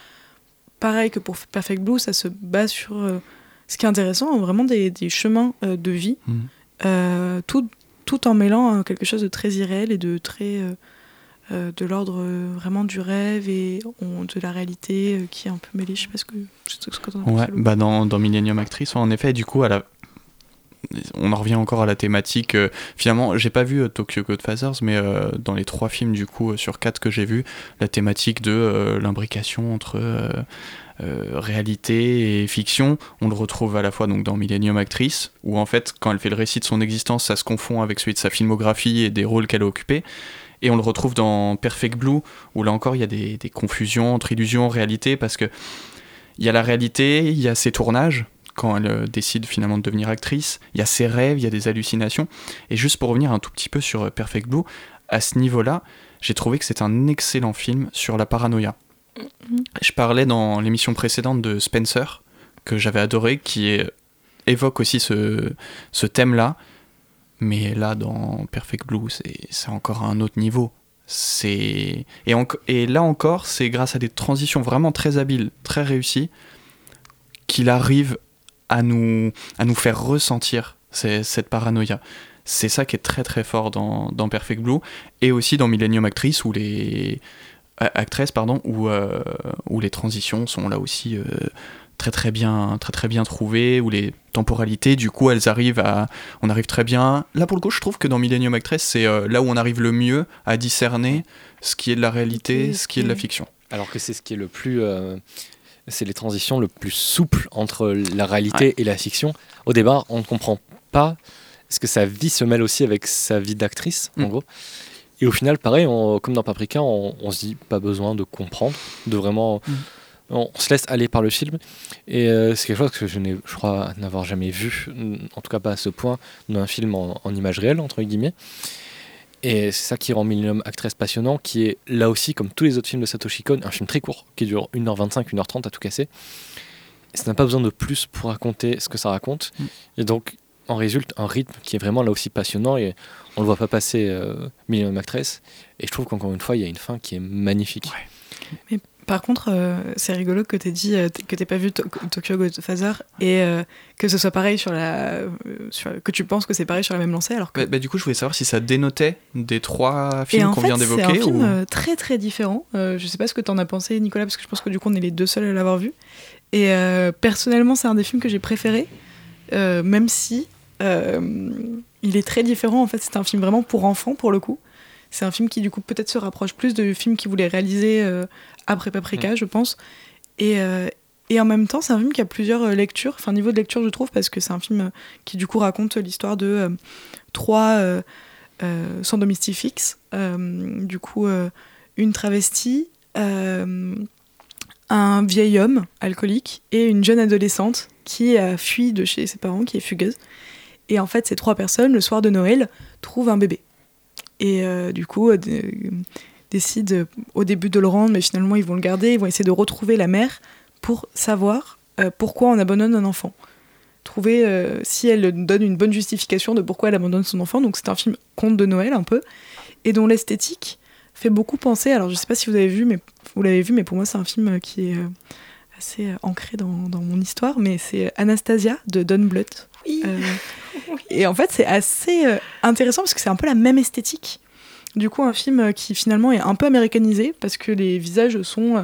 pareil que pour Perfect Blue, ça se base sur ce qui est intéressant, vraiment des, des chemins euh, de vie, mmh. euh, tout, tout en mêlant hein, quelque chose de très irréel et de très euh, de l'ordre vraiment du rêve et de la réalité qui est un peu mêlée. Je sais pas ce que, ce que ouais, bah dans, dans Millennium Actress, en effet, du coup, à la, on en revient encore à la thématique. finalement, j'ai pas vu Tokyo Godfathers, mais dans les trois films du coup sur quatre que j'ai vus, la thématique de l'imbrication entre euh, réalité et fiction. On le retrouve à la fois donc dans Millennium Actress, où en fait, quand elle fait le récit de son existence, ça se confond avec celui de sa filmographie et des rôles qu'elle a occupés. Et on le retrouve dans Perfect Blue, où là encore, il y a des, confusions entre illusion réalité, parce que il y a la réalité, il y a ses tournages, quand elle euh, décide finalement de devenir actrice, il y a ses rêves, il y a des hallucinations. Et juste pour revenir un tout petit peu sur euh, Perfect Blue, à ce niveau-là, j'ai trouvé que c'est un excellent film sur la paranoïa. Je parlais dans l'émission précédente de Spencer, que j'avais adoré, qui évoque aussi ce, thème-là. Mais là, dans Perfect Blue, c'est encore à un autre niveau. Et, là encore, c'est grâce à des transitions vraiment très habiles, très réussies, qu'il arrive à nous, faire ressentir cette paranoïa. C'est ça qui est très très fort dans, dans Perfect Blue et aussi dans Millennium Actress où les, actrice pardon où, euh, où les transitions sont là aussi euh, très très bien très très bien trouvées où les temporalités du coup elles arrivent à on arrive très bien. Là pour le coup je trouve que dans Millennium Actress c'est euh, là où on arrive le mieux à discerner ce qui est de la réalité ce qui est de la fiction. Alors que c'est ce qui est le plus c'est les transitions le plus souple entre la réalité et la fiction. Au départ on ne comprend pas est-ce que sa vie se mêle aussi avec sa vie d'actrice en mm. gros et au final, pareil, comme dans Paprika, on, se dit pas besoin de comprendre, de vraiment. Mm. On se laisse aller par le film. Et euh, c'est quelque chose que je, je crois n'avoir jamais vu, en tout cas pas à ce point, dans un film en, image réelle, entre guillemets. Et c'est ça qui rend Millennium Actress passionnant, qui est là aussi, comme tous les autres films de Satoshi Kon, un film très court, qui dure 1h25, 1h30 à tout casser. Et ça n'a pas besoin de plus pour raconter ce que ça raconte. Mm. Et donc, en résulte un rythme qui est vraiment là aussi passionnant et on le voit pas passer euh, Million Actress et je trouve qu'encore une fois il y a une fin qui est magnifique mais Par contre, euh, c'est rigolo que tu aies dit euh, que tu pas vu Tokyo Godfather et euh, que ce soit pareil sur la. Sur, que tu penses que c'est pareil sur la même lancée. Alors que... Bah, bah, du coup, je voulais savoir si ça dénotait des trois films qu'on vient d'évoquer. C'est un film très très différent. je sais pas ce que tu en as pensé, Nicolas, parce que je pense que du coup, on est les deux seuls à l'avoir vu. Et personnellement, c'est un des films que j'ai préféré, même si il est très différent. En fait, c'est un film vraiment pour enfants pour le coup. C'est un film qui, du coup, peut-être se rapproche plus de films qu'il voulait réaliser euh, après Paprika, mm. je pense. Et, euh, et, en même temps, c'est un film qui a plusieurs euh, lectures, enfin, niveau de lecture, je trouve, parce que c'est un film qui, du coup, raconte l'histoire de trois sans domicile fixe. du coup, une travestie, un vieil homme alcoolique et une jeune adolescente qui a fui de chez ses parents, qui est fugueuse. Et en fait, ces trois personnes, le soir de Noël, trouvent un bébé et euh, du coup euh, décident au début de le rendre, mais finalement ils vont le garder, ils vont essayer de retrouver la mère pour savoir euh, pourquoi on abandonne un enfant. Trouver si elle donne une bonne justification de pourquoi elle abandonne son enfant. Donc c'est un film conte de Noël un peu, et dont l'esthétique fait beaucoup penser. Alors je sais pas si vous avez vu, mais vous l'avez vu, mais pour moi c'est un film qui est assez ancré dans, dans, mon histoire, mais c'est Anastasia de Don Bluth. <laughs> Oui. Et en fait, c'est assez euh, intéressant parce que c'est un peu la même esthétique. Du coup, un film euh, qui finalement est un peu américanisé parce que les visages sont euh,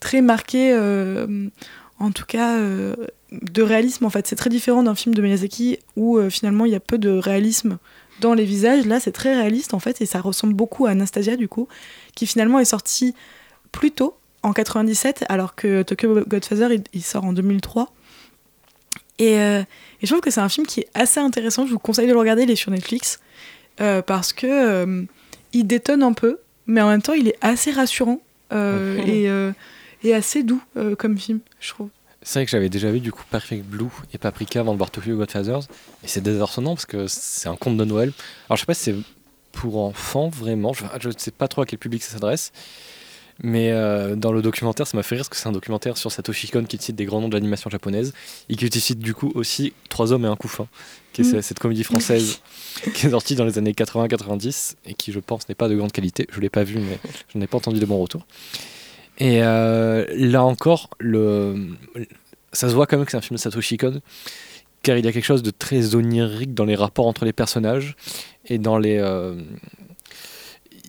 très marqués, en tout cas, de réalisme. En fait, c'est très différent d'un film de Miyazaki où finalement il y a peu de réalisme dans les visages. Là, c'est très réaliste en fait et ça ressemble beaucoup à Anastasia du coup, qui finalement est sorti plus tôt en 97 alors que Tokyo Godfather il, il sort en 2003. Et et je trouve que c'est un film qui est assez intéressant. Je vous conseille de le regarder. Il est sur Netflix euh, parce que euh, il détonne un peu, mais en même temps, il est assez rassurant euh, et, et, assez doux comme film, je trouve. C'est vrai que j'avais déjà vu du coup Perfect Blue et Paprika avant de voir Tokyo Godfathers, et c'est désarçonnant parce que c'est un conte de Noël. Alors je sais pas si c'est pour enfants vraiment, je ne sais pas trop à quel public ça s'adresse, mais euh, dans le documentaire, ça m'a fait rire parce que c'est un documentaire sur Satoshi Kon qui cite des grands noms de l'animation japonaise et qui cite du coup aussi Trois hommes et un couffin, qui est mm. cette comédie française <laughs> qui est sortie dans les années 80-90 et qui, je pense, n'est pas de grande qualité. Je ne l'ai pas vu, mais je n'ai pas entendu de bons retours. Et euh, là encore, le... ça se voit quand même que c'est un film de Satoshi Kon car il y a quelque chose de très onirique dans les rapports entre les personnages et dans les, euh,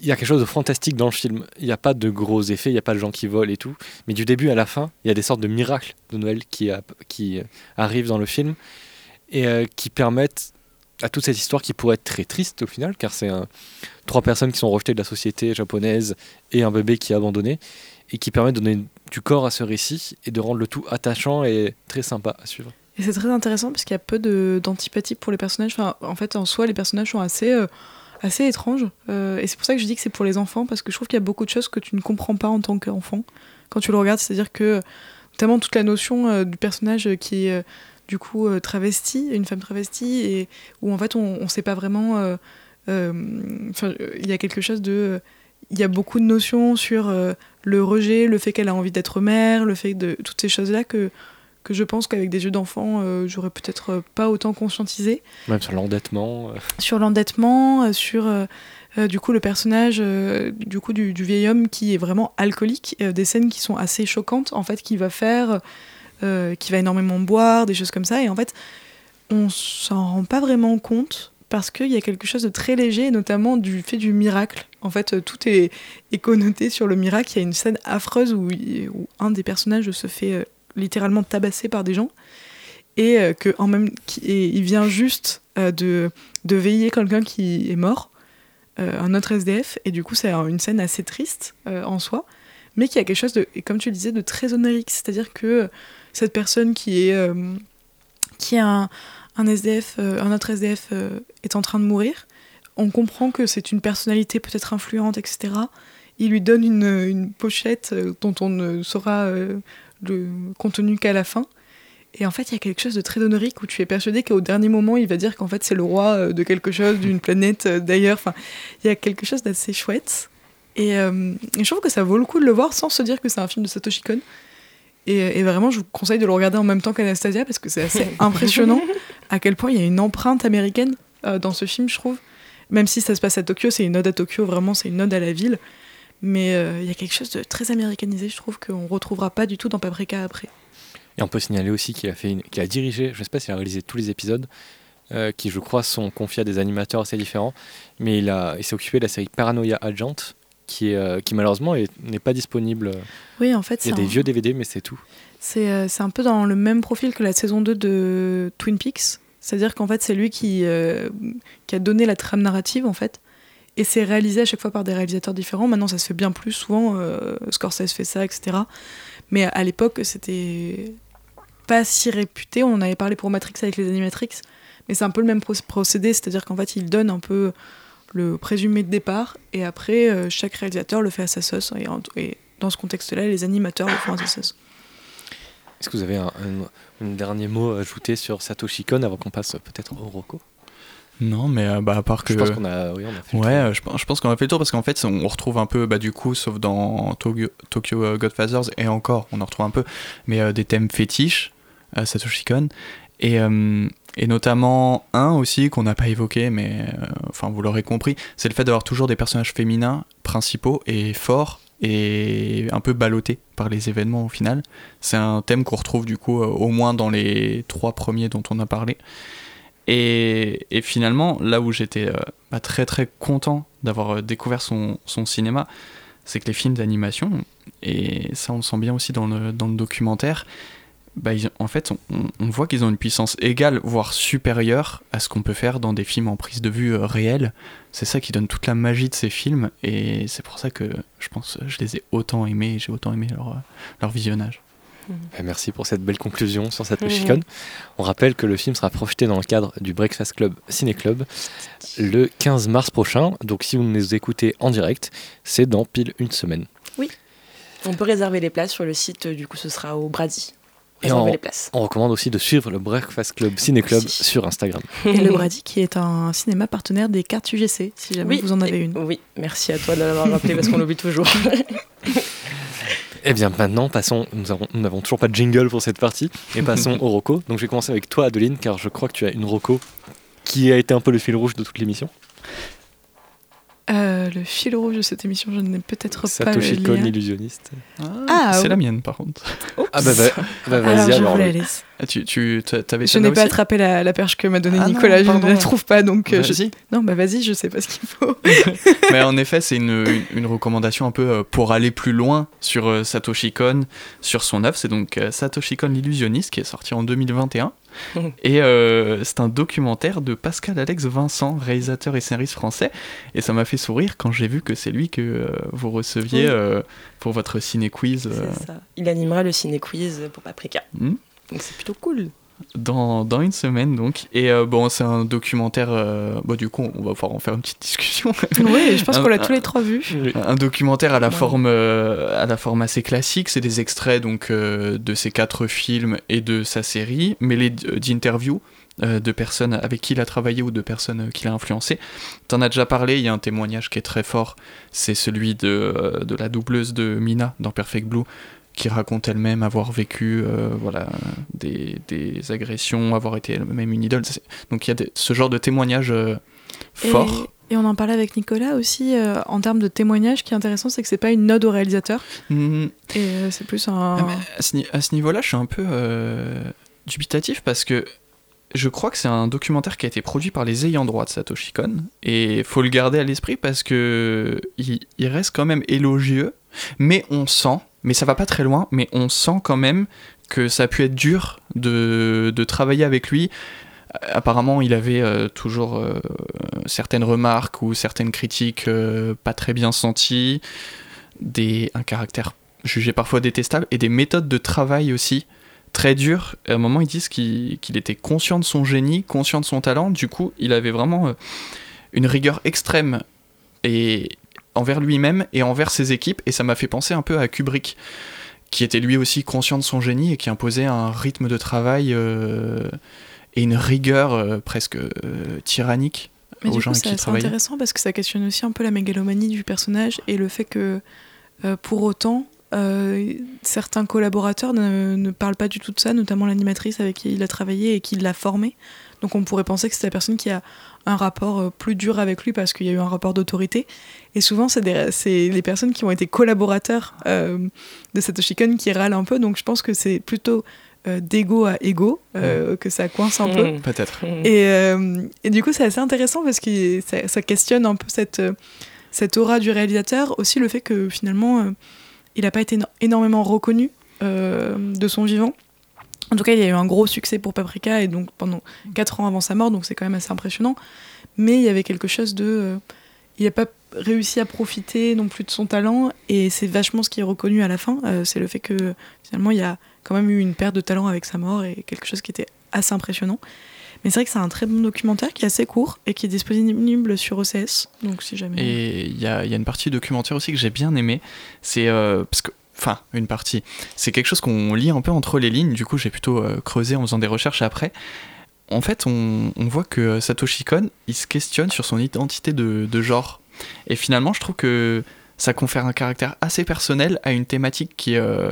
il y a quelque chose de fantastique dans le film. Il n'y a pas de gros effets, il n'y a pas de gens qui volent et tout. Mais du début à la fin, il y a des sortes de miracles de Noël qui, arrivent dans le film et euh, qui permettent à toute cette histoire qui pourrait être très triste au final, car c'est trois personnes qui sont rejetées de la société japonaise et un bébé qui est abandonné, et qui permettent de donner du corps à ce récit et de rendre le tout attachant et très sympa à suivre. Et c'est très intéressant parce qu'il y a peu d'antipathie pour les personnages. En fait, en soi, les personnages sont assez... Euh, assez étrange. Euh, et c'est pour ça que je dis que c'est pour les enfants, parce que je trouve qu'il y a beaucoup de choses que tu ne comprends pas en tant qu'enfant quand tu le regardes. C'est-à-dire que, notamment toute la notion euh, du personnage qui est euh, du coup travesti, une femme travestie, et où en fait on ne sait pas vraiment. Il y a quelque chose de. Il y a beaucoup de notions sur le rejet, le fait qu'elle a envie d'être mère, le fait de toutes ces choses-là que que je pense qu'avec des yeux d'enfant, euh, j'aurais peut-être euh, pas autant conscientisé. Même sur l'endettement. Euh. Sur l'endettement, sur du coup le personnage du coup du, vieil homme qui est vraiment alcoolique, des scènes qui sont assez choquantes en fait, qui va faire, qui va énormément boire, des choses comme ça, et en fait on s'en rend pas vraiment compte parce qu'il y a quelque chose de très léger, notamment du fait du miracle. En fait, tout est, est connoté sur le miracle. Il y a une scène affreuse où, où un des personnages se fait littéralement tabassé par des gens. Et euh, que en même il vient juste euh, de, de veiller quelqu'un qui est mort, euh, un autre SDF, et du coup c'est une scène assez triste en soi, mais qui a quelque chose de, comme tu le disais, de très onirique, c'est-à-dire que cette personne qui est qui est un, un SDF, un autre SDF est en train de mourir, on comprend que c'est une personnalité peut-être influente, etc. Il lui donne une, une pochette dont on ne saura le contenu qu'à la fin. Et en fait, il y a quelque chose de très donorique où tu es persuadé qu'au dernier moment, il va dire qu'en fait, c'est le roi euh, de quelque chose, <laughs> d'une planète euh, d'ailleurs. Enfin, il y a quelque chose d'assez chouette. Euh, et, je trouve que ça vaut le coup de le voir sans se dire que c'est un film de Satoshi Kon. Et, vraiment, je vous conseille de le regarder en même temps qu'Anastasia parce que c'est assez <laughs> impressionnant à quel point il y a une empreinte américaine dans ce film, je trouve. Même si ça se passe à Tokyo, c'est une ode à Tokyo, vraiment, c'est une ode à la ville. Mais il y a quelque chose de très américanisé, je trouve, qu'on retrouvera pas du tout dans Paprika après. Et on peut signaler aussi qu'il a, fait a dirigé, je ne sais pas s'il a réalisé tous les épisodes, qui je crois sont confiés à des animateurs assez différents, mais il, il s'est occupé de la série Paranoia Agent, qui, est, qui malheureusement n'est pas disponible. Oui, en fait, il y a des vieux DVD, mais c'est tout. C'est un peu dans le même profil que la saison 2 de Twin Peaks. C'est-à-dire qu'en fait, c'est lui qui, qui a donné la trame narrative, en fait. Et c'est réalisé à chaque fois par des réalisateurs différents. Maintenant, ça se fait bien plus souvent. Euh, Scorsese fait ça, etc. Mais à l'époque, c'était pas si réputé. On avait parlé pour Matrix avec les Animatrix. Mais c'est un peu le même procédé. C'est-à-dire qu'en fait, il donne un peu le présumé de départ. Et après, euh, chaque réalisateur le fait à sa sauce. Et, dans ce contexte-là, les animateurs le font à sa sauce. Est-ce que vous avez un, un, dernier mot à ajouter sur Satoshi Kon avant qu'on passe peut-être au Rocco? Non, mais euh, bah, à part que. Je pense qu'on a, oui, on a fait Ouais, je, je, pense qu'on a fait le tour parce qu'en fait, on retrouve un peu, bah, du coup, sauf dans Tokyo, Tokyo euh, Godfathers, et encore, on en retrouve un peu, mais euh, des thèmes fétiches, à Satoshi Kon. Et, et notamment un aussi qu'on n'a pas évoqué, mais enfin, vous l'aurez compris, c'est le fait d'avoir toujours des personnages féminins principaux et forts et un peu ballottés par les événements au final. C'est un thème qu'on retrouve du coup au moins dans les trois premiers dont on a parlé. Et, finalement, là où j'étais euh, bah, très très content d'avoir euh, découvert son, cinéma, c'est que les films d'animation, et ça on le sent bien aussi dans le, dans le documentaire, bah, en fait on, voit qu'ils ont une puissance égale, voire supérieure à ce qu'on peut faire dans des films en prise de vue euh, réelle. C'est ça qui donne toute la magie de ces films, et c'est pour ça que je pense je les ai autant aimés, j'ai autant aimé leur visionnage. Eh, merci pour cette belle conclusion sur cette mmh. On rappelle que le film sera projeté dans le cadre du Breakfast Club Ciné Club le 15 mars prochain. Donc si vous nous écoutez en direct, c'est dans pile une semaine. Oui. On peut réserver les places sur le site, du coup ce sera au Brady. Et on, les places. on recommande aussi de suivre le Breakfast Club Ciné Club sur Instagram. <laughs> Et le <laughs> Brady qui est un cinéma partenaire des cartes UGC, si jamais vous en avez une. Oui, merci à toi de l'avoir rappelé parce qu'on l'oublie toujours. <laughs> Eh bien maintenant, passons, nous n'avons toujours pas de jingle pour cette partie, et passons <laughs> au Rocco. Donc je vais commencer avec toi Adeline, car je crois que tu as une Rocco qui a été un peu le fil rouge de toute l'émission. Euh, le fil rouge de cette émission, je n'ai peut-être pas Satoshi Kon, illusionniste. Ah, c'est la mienne par contre. Ah bah, bah, vas-y alors. Je la ah, tu, tu avais je n'ai pas attrapé la, la, perche que m'a donnée Nicolas, je ne la trouve pas donc. Euh, je... Non bah vas-y, je sais pas ce qu'il faut. <laughs> Mais en effet, c'est une, une, recommandation un peu euh, pour aller plus loin sur Satoshi Kon, sur son œuvre. C'est donc Satoshi Kon l'illusionniste qui est sorti en 2021. <laughs> et euh, c'est un documentaire de Pascal Alex Vincent, réalisateur et scénariste français. Et ça m'a fait sourire quand j'ai vu que c'est lui que euh, vous receviez euh, pour votre ciné-quiz. C'est ça. Il animera le ciné-quiz pour Paprika. Hmm. Donc c'est plutôt cool dans, dans, une semaine donc. Et euh, bon c'est un documentaire euh, bon, du coup on va pouvoir en faire une petite discussion. <laughs> Oui je pense qu'on l'a tous les trois vu. Un documentaire à la forme euh, à la forme assez classique. C'est des extraits donc de ces quatre films et de sa série mêlés d'interviews de personnes avec qui il a travaillé ou de personnes qu'il a influencé. T'en as déjà parlé, il y a un témoignage qui est très fort, c'est celui de, de la doubleuse de Mina dans Perfect Blue, qui raconte elle-même avoir vécu euh, voilà, des, des, agressions, avoir été elle-même une idole. Donc il y a ce genre de témoignages euh, forts. Et, on en parlait avec Nicolas aussi, euh, en termes de témoignages, ce qui est intéressant, c'est que c'est pas une node au réalisateur. Mmh. Et c'est plus un. Ah, à ce, ce niveau-là, je suis un peu dubitatif parce que je crois que c'est un documentaire qui a été produit par les ayants droit de Satoshi Kon. Et faut le garder à l'esprit parce que il, il reste quand même élogieux, mais on sent mais ça va pas très loin, mais on sent quand même que ça a pu être dur de, de travailler avec lui. Apparemment, il avait euh, toujours euh, certaines remarques ou certaines critiques euh, pas très bien senties, un caractère jugé parfois détestable et des méthodes de travail aussi très dures. À un moment, ils disent qu'il était conscient de son génie, conscient de son talent. Du coup, il avait vraiment une rigueur extrême et, envers lui-même et envers ses équipes, et ça m'a fait penser un peu à Kubrick, qui était lui aussi conscient de son génie et qui imposait un rythme de travail euh, et une rigueur euh, presque euh, tyrannique aux gens qui travaillaient. C'est intéressant parce que ça questionne aussi un peu la mégalomanie du personnage et le fait que pour autant, certains collaborateurs ne, ne, parlent pas du tout de ça, notamment l'animatrice avec qui il a travaillé et qui l'a formé. Donc on pourrait penser que c'est la personne qui a un rapport euh, plus dur avec lui parce qu'il y a eu un rapport d'autorité. Et souvent, c'est les personnes qui ont été collaborateurs euh, de Satoshi Kon qui râlent un peu. Donc je pense que c'est plutôt euh, d'ego à ego euh, que ça coince un peu. Peut-être. Et, euh, et, du coup, c'est assez intéressant parce que ça, ça, questionne un peu cette, cette aura du réalisateur. Aussi le fait que finalement, il n'a pas été énormément reconnu de son vivant. En tout cas, il y a eu un gros succès pour Paprika et donc pendant 4 ans avant sa mort, donc c'est quand même assez impressionnant. Mais il y avait quelque chose de. Euh, il n'a pas réussi à profiter non plus de son talent et c'est vachement ce qui est reconnu à la fin. Euh, c'est le fait que finalement, il y a quand même eu une perte de talent avec sa mort et quelque chose qui était assez impressionnant. Mais c'est vrai que c'est un très bon documentaire qui est assez court et qui est disponible sur OCS. Donc si jamais. Et il y a, une partie documentaire aussi que j'ai bien aimé. C'est euh, parce que enfin une partie. C'est quelque chose qu'on lit un peu entre les lignes, du coup j'ai plutôt euh, creusé en faisant des recherches après. En fait, on, voit que Satoshi Kon, il se questionne sur son identité de, genre. Et finalement, je trouve que ça confère un caractère assez personnel à une thématique qui, euh,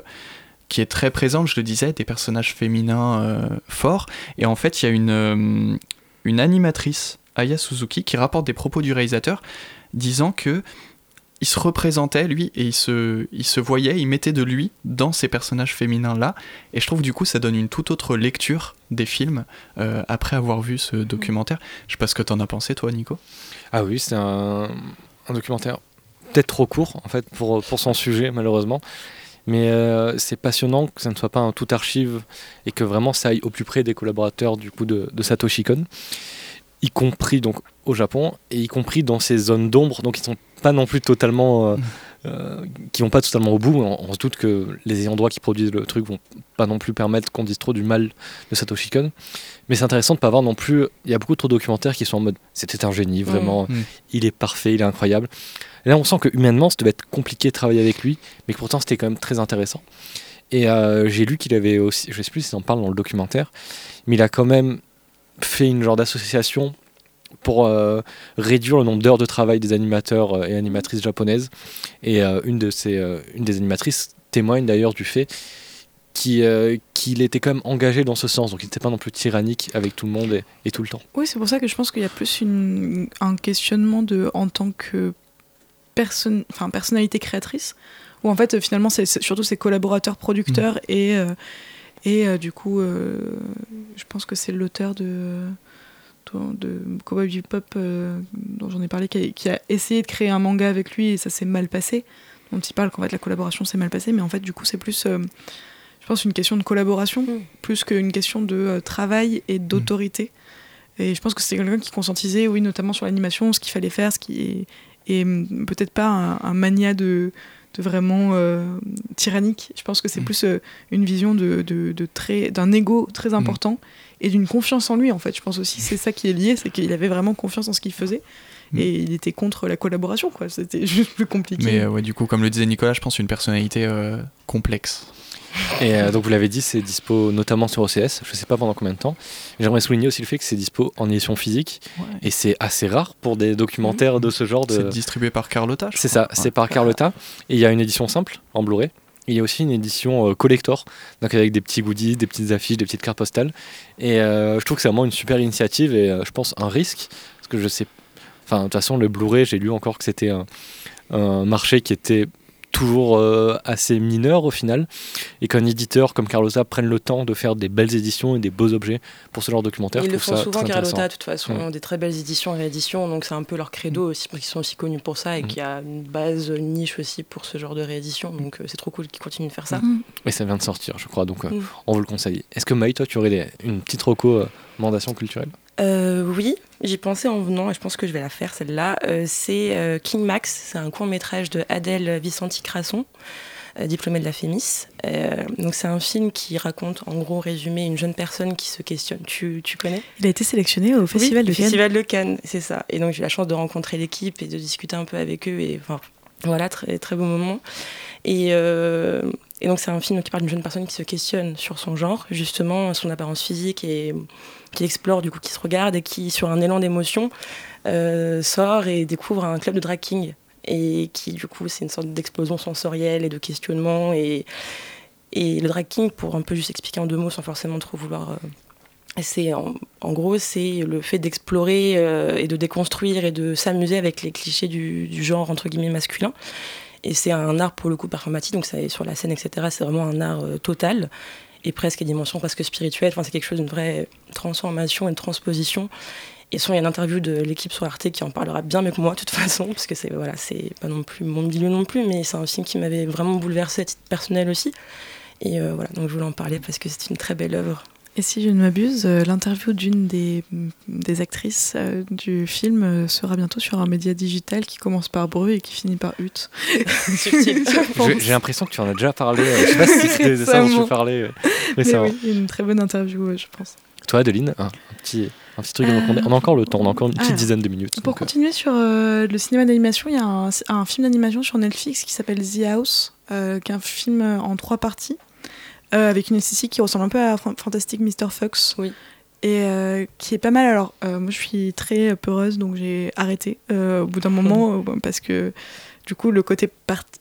qui est très présente, je le disais, des personnages féminins euh, forts. Et en fait, il y a une, euh, une animatrice, Aya Suzuki, qui rapporte des propos du réalisateur disant que il se représentait lui et il se, il se voyait, il mettait de lui dans ces personnages féminins là et je trouve du coup ça donne une toute autre lecture des films euh, après avoir vu ce documentaire. Je sais pas ce que t'en as pensé toi Nico. Ah oui c'est un, documentaire peut-être trop court en fait pour, pour son sujet malheureusement mais euh, c'est passionnant que ça ne soit pas un tout archive et que vraiment ça aille au plus près des collaborateurs du coup de, de Satoshi Kon y compris donc au Japon et y compris dans ces zones d'ombre donc ils sont pas non plus totalement euh, euh, qui vont pas totalement au bout. On, on, se doute que les ayants droit qui produisent le truc vont pas non plus permettre qu'on dise trop du mal de Satoshi Kon. Mais c'est intéressant de pas voir non plus il y a beaucoup trop de documentaires qui sont en mode c'était un génie vraiment Mm. mmh. il est parfait il est incroyable. Et là on sent que humainement ça devait être compliqué de travailler avec lui mais que pourtant c'était quand même très intéressant. Et euh, j'ai lu qu'il avait aussi je sais plus s'il en parle dans le documentaire mais il a quand même fait une genre d'association pour euh, réduire le nombre d'heures de travail des animateurs euh, et animatrices japonaises. Et euh, une, de ces, une des animatrices témoigne d'ailleurs du fait qu'il qu était quand même engagé dans ce sens, donc il n'était pas non plus tyrannique avec tout le monde et, et tout le temps. Oui, c'est pour ça que je pense qu'il y a plus une, un questionnement de, en tant que personne, enfin, personnalité créatrice, où en fait finalement c'est surtout ses collaborateurs producteurs mmh. et et euh, du coup, euh, je pense que c'est l'auteur de, de, de Cowboy Bebop euh, dont j'en ai parlé, qui a, qui a, essayé de créer un manga avec lui et ça s'est mal passé. Dont il parle qu'en fait la collaboration s'est mal passée, mais en fait du coup c'est plus, euh, je pense, une question de collaboration mm. plus qu'une question de euh, travail et d'autorité. Mm. Et je pense que c'est quelqu'un qui conscientisait, oui, notamment sur l'animation, ce qu'il fallait faire, ce qui est, et peut-être pas un, un mania de de vraiment euh, tyrannique. Je pense que c'est mmh. plus euh, une vision de, de, de très d'un ego très important mmh. et d'une confiance en lui en fait. Je pense aussi c'est ça qui est lié, c'est qu'il avait vraiment confiance en ce qu'il faisait. Mmh. Et il était contre la collaboration, quoi. C'était <laughs> juste plus compliqué. Mais euh, ouais, du coup, comme le disait Nicolas, je pense une personnalité complexe. Et euh, donc vous l'avez dit, c'est dispo notamment sur OCS, je sais pas pendant combien de temps. J'aimerais souligner aussi le fait que c'est dispo en édition physique ouais. et c'est assez rare pour des documentaires mmh. de ce genre. De... C'est distribué par Carlotta. C'est ça, ouais. c'est par Carlotta. Et il y a une édition simple en Blu-ray. Il y a aussi une édition euh, collector, donc avec des petits goodies, des petites affiches, des petites cartes postales. Et euh, je trouve que c'est vraiment une super initiative et je pense un risque parce que je sais. Enfin, de toute façon, le Blu-ray, j'ai lu encore que c'était un, un marché qui était toujours euh, assez mineur au final et qu'un éditeur comme Carlotta prenne le temps de faire des belles éditions et des beaux objets pour ce genre de documentaire. Ils le font souvent Carlotta de toute façon, mmh. des très belles éditions et rééditions donc c'est un peu leur credo mmh. aussi parce qu'ils sont aussi connus pour ça et mmh. qu'il y a une base une niche aussi pour ce genre de réédition donc euh, c'est trop cool qu'ils continuent de faire ça. Et ça vient de sortir je crois donc euh, on vous le conseille. Est-ce que Maï toi tu aurais des, une petite recommandation culturelle euh, oui, j'y pensais en venant et je pense que je vais la faire celle-là. Euh, c'est euh, King Max, c'est un court métrage de Adèle Vicenti-Crasson, euh, diplômée de la FEMIS. donc c'est un film qui raconte en gros résumé une jeune personne qui se questionne. Tu, tu connais? Il a été sélectionné au Festival oui, de Cannes. Festival de Cannes, c'est ça. Et donc j'ai eu la chance de rencontrer l'équipe et de discuter un peu avec eux et enfin voilà très très beau moment. Et, euh, et donc c'est un film qui parle d'une jeune personne qui se questionne sur son genre, justement son apparence physique et qui explore du coup, qui se regarde et qui sur un élan d'émotion euh, sort et découvre un club de drag king. et qui du coup c'est une sorte d'explosion sensorielle et de questionnement. Et, et le drag king pour un peu juste expliquer en deux mots sans forcément trop vouloir euh, c'est en, gros c'est le fait d'explorer euh, et de déconstruire et de s'amuser avec les clichés du, genre entre guillemets masculin. Et c'est un art pour le coup performatique donc ça est sur la scène etc c'est vraiment un art total et presque dimension presque spirituelle enfin c'est quelque chose d'une vraie transformation et de transposition et il y a une interview de l'équipe sur Arte qui en parlera bien mieux que moi, de toute <laughs> façon, parce que c'est voilà, c'est pas non plus mon milieu non plus, mais c'est un film qui m'avait vraiment bouleversé à titre personnel aussi. Et euh, voilà, donc je voulais en parler parce que c'est une très belle œuvre. Et si je ne m'abuse, euh, l'interview d'une des, des, actrices euh, du film euh, sera bientôt sur un média digital qui commence par Bru et qui finit par Ut. <laughs> J'ai l'impression que tu en as déjà parlé. je sais pas <laughs> si c'était de ça dont tu parlais. Mais, mais oui, une très bonne interview, je pense. Toi, Adeline, un, un petit, un petit truc. on, a, on, a, encore le temps, on a encore une petite ah, dizaine de minutes. Pour donc, continuer sur euh, le cinéma d'animation, il y a un, un film d'animation sur Netflix qui s'appelle The House, euh, qui est un film en trois parties, euh, avec une esthétique qui ressemble un peu à Fantastic Mr. Fox. Oui. Et euh, qui est pas mal. Alors, moi, je suis très peureuse, donc j'ai arrêté au bout d'un moment, parce que du coup, le côté,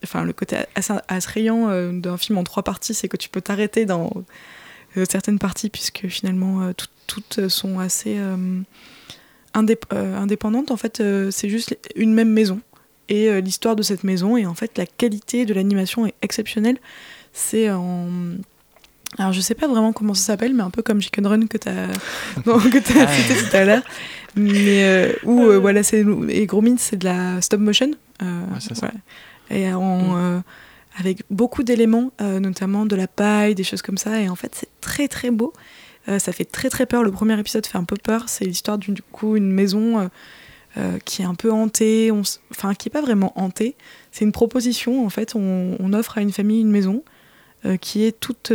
enfin, le côté assez attrayant d'un film en trois parties, c'est que tu peux t'arrêter dans certaines parties, puisque finalement, euh, tout, toutes sont assez euh, indép euh, indépendantes. En fait, c'est juste une même maison et l'histoire de cette maison. Et en fait, la qualité de l'animation est exceptionnelle. C'est en. Alors, je sais pas vraiment comment ça s'appelle, mais un peu comme Chicken Run que tu as, <laughs> que as cité tout à l'heure. Mais euh, où, euh, voilà, c'est. Et Gromit, c'est de la stop motion. Euh, ouais, voilà. Et. Mm avec beaucoup d'éléments, euh, notamment de la paille, des choses comme ça. Et en fait, c'est très très beau. Euh, ça fait très très peur. Le premier épisode fait un peu peur. C'est l'histoire d'une du coup une maison euh, qui est un peu hantée, enfin qui est pas vraiment hantée. C'est une proposition en fait. On, on, offre à une famille une maison qui est toute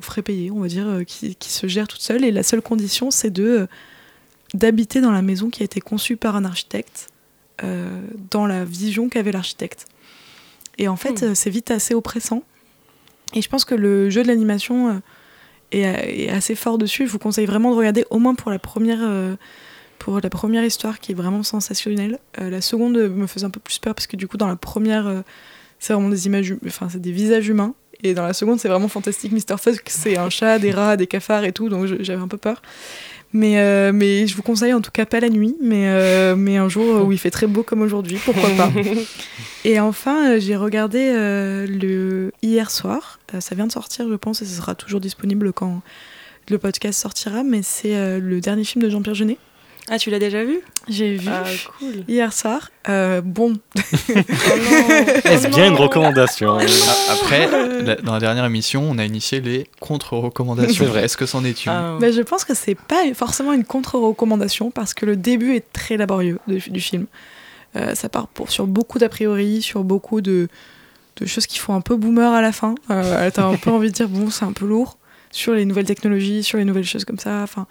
frais payée, on va dire, qui, qui, se gère toute seule. Et la seule condition, c'est de d'habiter dans la maison qui a été conçue par un architecte, dans la vision qu'avait l'architecte. Et en fait, mmh. c'est vite assez oppressant. Et je pense que le jeu de l'animation euh, est, est, assez fort dessus. Je vous conseille vraiment de regarder au moins pour la première, euh, pour la première histoire qui est vraiment sensationnelle. Euh, la seconde me faisait un peu plus peur parce que du coup, dans la première, c'est vraiment des images, enfin, c'est des visages humains. Et dans la seconde, c'est vraiment fantastique. Mr. Fuzz, c'est un chat, des rats, des cafards et tout, donc j'avais un peu peur. Mais, euh, mais je vous conseille en tout cas pas la nuit, mais, euh, mais un jour où il fait très beau comme aujourd'hui, pourquoi pas. <laughs> et enfin, euh, j'ai regardé euh, le hier soir, ça vient de sortir je pense, et ce sera toujours disponible quand le podcast sortira, mais c'est le dernier film de Jean-Pierre Jeunet. Ah, tu l'as déjà vu J'ai vu ah, cool. hier soir. Euh, bon. <laughs> oh Est-ce bien une recommandation Après, la, dans la dernière émission, on a initié les contre-recommandations. Est-ce que c'en est une ah. Mais Je pense que c'est pas forcément une contre-recommandation parce que le début est très laborieux de, du film. Euh, ça part pour, sur beaucoup d'a priori, sur beaucoup de, de, choses qui font un peu boomer à la fin. Euh, T'as un peu <laughs> envie de dire, bon, c'est un peu lourd sur les nouvelles technologies, sur les nouvelles choses comme ça. Enfin.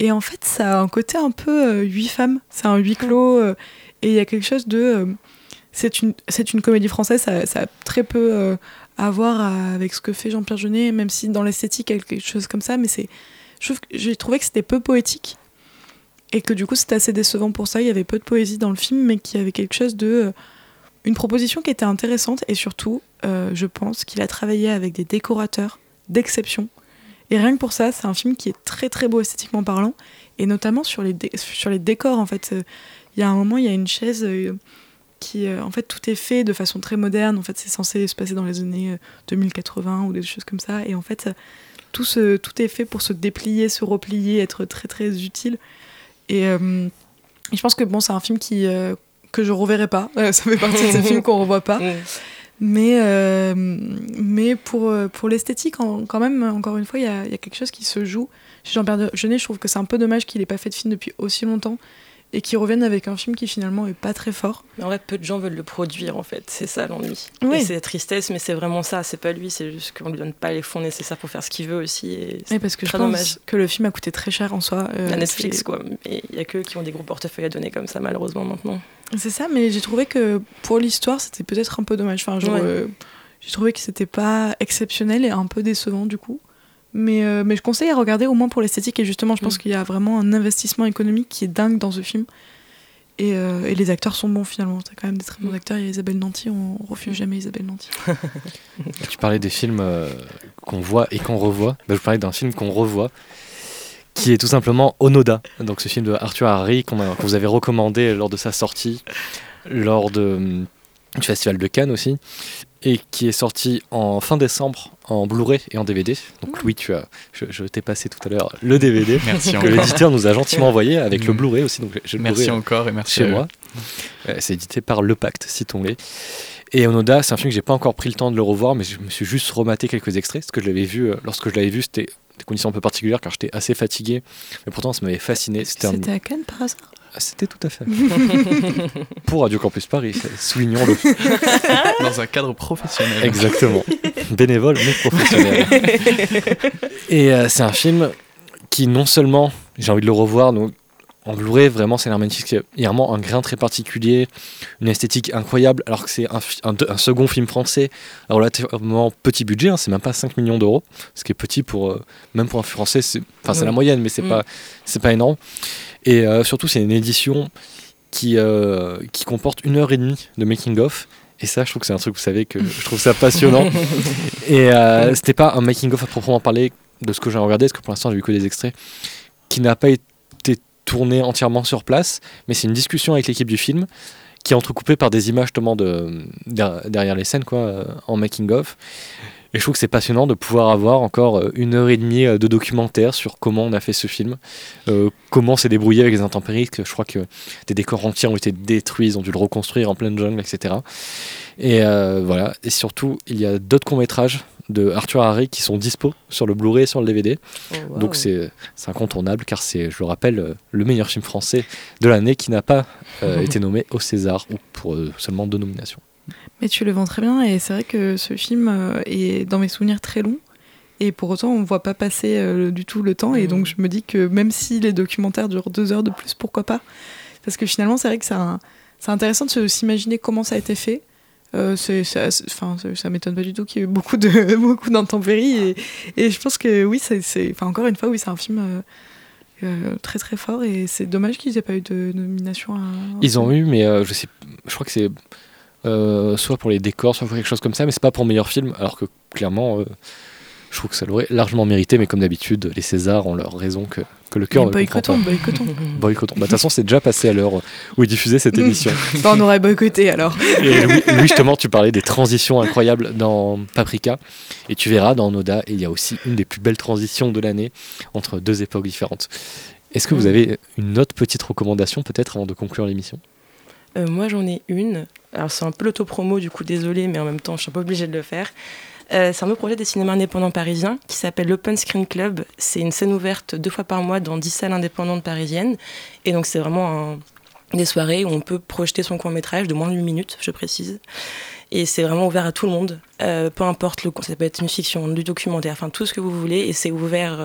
Et en fait, ça a un côté un peu euh, huit femmes. C'est un huis clos. Euh, et il y a quelque chose de. Euh, c'est une, c'est une comédie française, ça, ça a très peu à voir avec ce que fait Jean-Pierre Jeunet, même si dans l'esthétique, il y a quelque chose comme ça. Mais c'est, j'ai trouvé que c'était peu poétique. Et que du coup, c'était assez décevant pour ça. Il y avait peu de poésie dans le film, mais qu'il y avait quelque chose de. une proposition qui était intéressante. Et surtout, je pense qu'il a travaillé avec des décorateurs d'exception et rien que pour ça, c'est un film qui est très très beau esthétiquement parlant, et notamment sur les, sur les décors en fait. Il y a un moment, il y a une chaise euh, qui, euh, en fait, tout est fait de façon très moderne. En fait, c'est censé se passer dans les années 2080 euh, ou des choses comme ça. Et en fait, tout, se, tout est fait pour se déplier, se replier, être très très utile. Et, euh, et je pense que bon, c'est un film qui que je reverrai pas. ça fait partie de ces <laughs> films qu'on revoit pas. Mais, euh, mais pour, pour l'esthétique, quand même, encore une fois, il y a, y a, quelque chose qui se joue. Chez Jean-Pierre Jeunet, je trouve que c'est un peu dommage qu'il n'ait pas fait de film depuis aussi longtemps et qu'il revienne avec un film qui finalement est pas très fort. Mais en vrai, peu de gens veulent le produire en fait, c'est ça l'ennui. Oui. Et c'est la tristesse, mais c'est vraiment ça, c'est pas lui, c'est juste qu'on lui donne pas les fonds nécessaires pour faire ce qu'il veut aussi. Et oui, parce que je dommage. pense que le film a coûté très cher en soi. Euh, à Netflix quoi, et il y a que qui ont des gros portefeuilles à donner comme ça malheureusement maintenant. C'est ça, mais j'ai trouvé que pour l'histoire, c'était peut-être un peu dommage. Enfin, genre, ouais. euh, j'ai trouvé que c'était pas exceptionnel et un peu décevant du coup. Mais, euh, mais je conseille à regarder au moins pour l'esthétique et justement, je pense mmh. qu'il y a vraiment un investissement économique qui est dingue dans ce film. Et, euh, et, les acteurs sont bons finalement. C'est quand même des très bons acteurs. Il y a Isabelle Nanty, on refuse jamais Isabelle Nanty. <laughs> tu parlais des films qu'on voit et qu'on revoit. Bah, je parlais d'un film qu'on revoit qui est tout simplement Onoda. Donc ce film de Arthur Harry qu'on que vous avez recommandé lors de sa sortie, lors de, du Festival de Cannes aussi et qui est sorti en fin décembre en Blu-ray et en DVD. Donc Louis, tu as, je, t'ai passé tout à l'heure le DVD <laughs> merci que l'éditeur nous a gentiment <laughs> envoyé avec le Blu-ray aussi. Donc je merci encore et merci chez moi. C'est édité par Le Pacte, citons-les. Et Onoda, c'est un film que j'ai pas encore pris le temps de le revoir, mais je me suis juste rematé quelques extraits. Parce que je l'avais vu, euh, lorsque je l'avais vu, c'était des conditions un peu particulières car j'étais assez fatigué. Mais pourtant, ça m'avait fasciné. C'était un... à Cannes par hasard? Ah, c'était tout à fait. <laughs> Pour Radio Campus Paris, soulignons-le. <laughs> Dans un cadre professionnel. Exactement. <laughs> Bénévole, mais professionnel. Et euh, c'est un film qui, non seulement, j'ai envie de le revoir, donc, en Blu-ray, vraiment, c'est. Il y a vraiment un grain très particulier, une esthétique incroyable, alors que c'est un, un, second film français, relativement petit budget, hein, c'est même pas 5 millions d'euros, ce qui est petit pour, euh, même pour un film français, c'est la moyenne, mais c'est mm. pas, pas énorme. Et euh, surtout, c'est une édition qui, euh, qui comporte une heure et demie de making-of. Et ça, je trouve que c'est un truc, vous savez, que je trouve ça passionnant. <laughs> et c'était pas un making-of à proprement parler de ce que j'ai regardé, parce que pour l'instant, j'ai vu que des extraits, qui n'a pas été tourné entièrement sur place, mais c'est une discussion avec l'équipe du film qui est entrecoupée par des images justement de, derrière les scènes, quoi, en making-of. Et je trouve que c'est passionnant de pouvoir avoir encore euh, une heure et demie euh, de documentaire sur comment on a fait ce film, euh, comment s'est débrouillé avec les intempéries, que je crois que des décors entiers ont été détruits, ils ont dû le reconstruire en pleine jungle, etc. Et voilà, et surtout, il y a d'autres courts-métrages de Arthur Harry qui sont dispo sur le Blu-ray et sur le DVD. Donc c'est incontournable car c'est, je le rappelle, le meilleur film français de l'année qui n'a pas <laughs> été nommé au César ou pour seulement deux nominations. Mais tu le vends très bien et c'est vrai que ce film euh, est dans mes souvenirs très long et pour autant on ne voit pas passer euh, du tout le temps et donc mm. je me dis que même si les documentaires durent deux heures de plus, pourquoi pas? Parce que finalement c'est vrai que c'est intéressant de s'imaginer comment ça a été fait. Euh, c'est, enfin, ça m'étonne pas du tout qu'il y ait eu beaucoup, de, <laughs> beaucoup d'intempéries et, et, je pense que oui, c'est, enfin, encore une fois, oui, c'est un film très très fort et c'est dommage qu'ils aient pas eu de nomination. À... Ils ont eu, mais je sais, je crois que c'est euh, soit pour les décors, soit pour quelque chose comme ça, mais c'est pas pour meilleur film, alors que clairement, euh, je trouve que ça l'aurait largement mérité, mais comme d'habitude, les Césars ont leur raison que, que le cœur ne boycottons, comprend pas. Boycottons, <laughs> boycottons. Bah, de toute façon, c'est déjà passé à l'heure où ils diffusaient cette émission. bah, on aurait boycotté alors. Et Louis, justement, tu parlais des transitions incroyables dans Paprika, et tu verras dans Noda, il y a aussi une des plus belles transitions de l'année entre deux époques différentes. Est-ce que vous mm. avez une autre petite recommandation peut-être avant de conclure l'émission? Euh, moi, j'en ai une. Alors, c'est un peu l'autopromo, du coup, désolé, mais en même temps, je suis un peu obligée de le faire. Euh, c'est un nouveau projet des cinémas indépendants parisiens qui s'appelle l'Open Screen Club. C'est une scène ouverte deux fois par mois dans dix salles indépendantes parisiennes. Et donc, c'est vraiment des soirées où on peut projeter son court métrage de moins de 8 minutes, je précise. Et c'est vraiment ouvert à tout le monde, euh, peu importe le ça peut être une fiction, du documentaire, enfin tout ce que vous voulez. Et c'est ouvert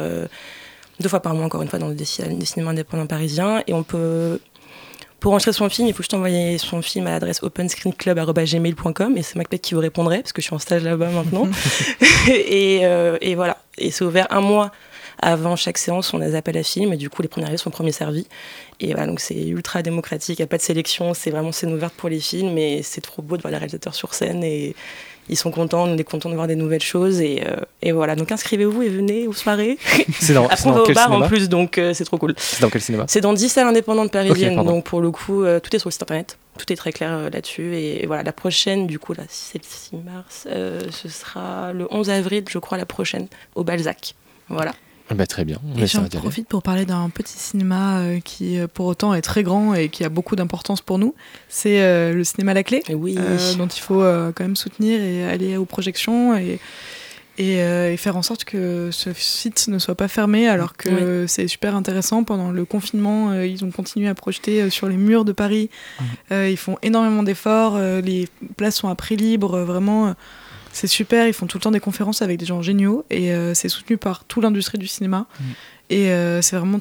deux fois par mois, encore une fois, dans des, des cinémas indépendants parisiens. Et on peut pour enregistrer son film, il faut juste envoyer son film à l'adresse openscreenclub.gmail.com et c'est Macbeth qui vous répondrait parce que je suis en stage là-bas maintenant. <laughs> <laughs> Euh, et, voilà. Et c'est ouvert un mois avant chaque séance, on a des appels à films et du coup les premiers arrivés sont premiers servis. Et voilà, donc c'est ultra démocratique, il n'y a pas de sélection, c'est vraiment scène ouverte pour les films et c'est trop beau de voir les réalisateurs sur scène et ils sont contents, on est contents de voir des nouvelles choses et, euh, et voilà. Donc inscrivez-vous et venez aux soirées. <laughs> C'est dans, Après, on va au bar en plus, donc euh, c'est trop cool. C'est dans quel cinéma C'est dans 10 salles indépendantes parisiennes, donc pour le coup, euh, tout est sur le site internet. Tout est très clair là-dessus. Et, voilà, la prochaine, du coup, là, c'est le 6 mars, ce sera le 11 avril, je crois, la prochaine, au Balzac. Voilà. Ah bah, très bien. Et j'en profite pour parler d'un petit cinéma euh, qui, euh, pour autant, est très grand et qui a beaucoup d'importance pour nous. C'est euh, le cinéma La Clé, oui. dont il faut quand même soutenir et aller aux projections et, et, faire en sorte que ce site ne soit pas fermé, alors que c'est super intéressant. Pendant le confinement, ils ont continué à projeter sur les murs de Paris. ils font énormément d'efforts. les places sont à prix libre, vraiment c'est super, ils font tout le temps des conférences avec des gens géniaux et euh, c'est soutenu par toute l'industrie du cinéma. Mm. Et euh, c'est vraiment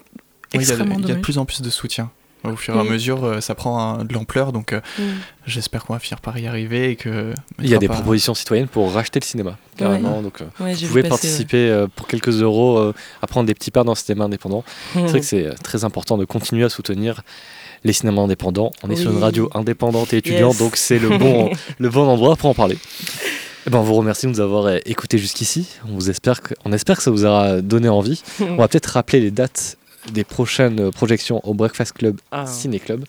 extrêmement Il y, a de plus en plus de soutien. Au fur et à Mm. mesure, euh, ça prend un- de l'ampleur, donc euh, Mm. j'espère qu'on va finir par y arriver et que. Il y a des pas- propositions citoyennes pour racheter le cinéma, carrément. Donc, euh, Ouais, vous pouvez passer, participer euh, pour quelques euros euh, à prendre des petits parts dans le cinéma indépendant. <laughs> C'est Mhm. vrai que c'est très important de continuer à soutenir les cinémas indépendants. On est sur une radio indépendante et étudiante, Yes. donc c'est le bon, <laughs> le bon endroit pour en parler. <laughs> Eh ben, on vous remercie de nous avoir euh, écoutés jusqu'ici. On, vous espère que, on espère que ça vous aura donné envie. <laughs> on va peut-être rappeler les dates des prochaines euh, projections au Breakfast Club Ah. Ciné Club.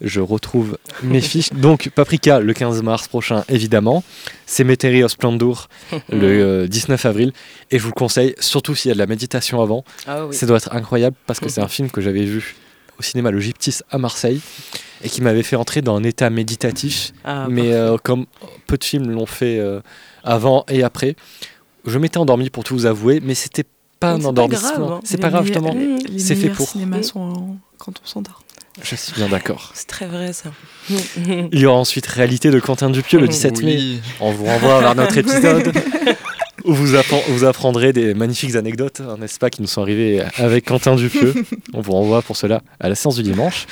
Je retrouve mes <laughs> fiches. Donc, Paprika le 15 mars prochain, évidemment. Cemetery of Splendor <laughs> le euh, 19 avril. Et je vous le conseille, surtout s'il y a de la méditation avant. Ah oui. Ça doit être incroyable parce que c'est un film que j'avais vu au cinéma Le Gyptis à Marseille et qui m'avait fait entrer dans un état méditatif. Ah, mais euh, comme peu de films l'ont fait euh, avant et après, je m'étais endormi pour tout vous avouer, mais c'était pas un c'est pas endormissement. grave, hein. C'est pas grave justement. Les C'est fait meilleurs pour. cinémas sont en- quand on s'endort. Je suis bien d'accord. <laughs> C'est très vrai ça. Il y aura ensuite Réalité de Quentin Dupieux le <laughs> 17 mai. Oui. On vous renvoie vers notre épisode <laughs> où vous, appren- vous apprendrez des magnifiques anecdotes, hein, n'est-ce pas, qui nous sont arrivées avec Quentin Dupieux. <laughs> On vous renvoie pour cela à la séance du dimanche,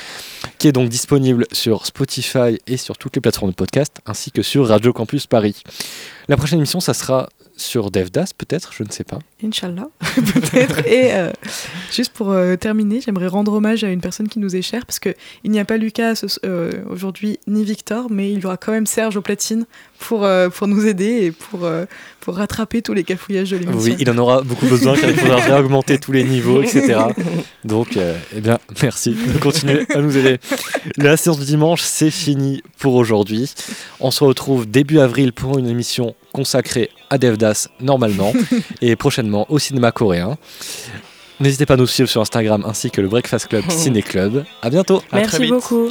qui est donc disponible sur Spotify et sur toutes les plateformes de podcast, ainsi que sur Radio Campus Paris. La prochaine émission, ça sera sur DevDas, peut-être, je ne sais pas. Inch'Allah, <laughs> peut-être. Et euh, juste pour euh, terminer, j'aimerais rendre hommage à une personne qui nous est chère, parce qu'il n'y a pas Lucas euh, aujourd'hui, ni Victor, mais il y aura quand même Serge au platine pour, pour nous aider et pour, pour rattraper tous les cafouillages de l'émission. Oui, il en aura beaucoup besoin car il faudra réaugmenter tous les niveaux, etc. Donc, eh bien, merci de continuer à nous aider. La séance du dimanche, c'est fini pour aujourd'hui. On se retrouve début avril pour une émission consacrée à Devdas, normalement, <laughs> et prochainement au cinéma coréen. N'hésitez pas à nous suivre sur Instagram ainsi que le Breakfast Club <laughs> Ciné Club. À bientôt. À très Merci vite. beaucoup.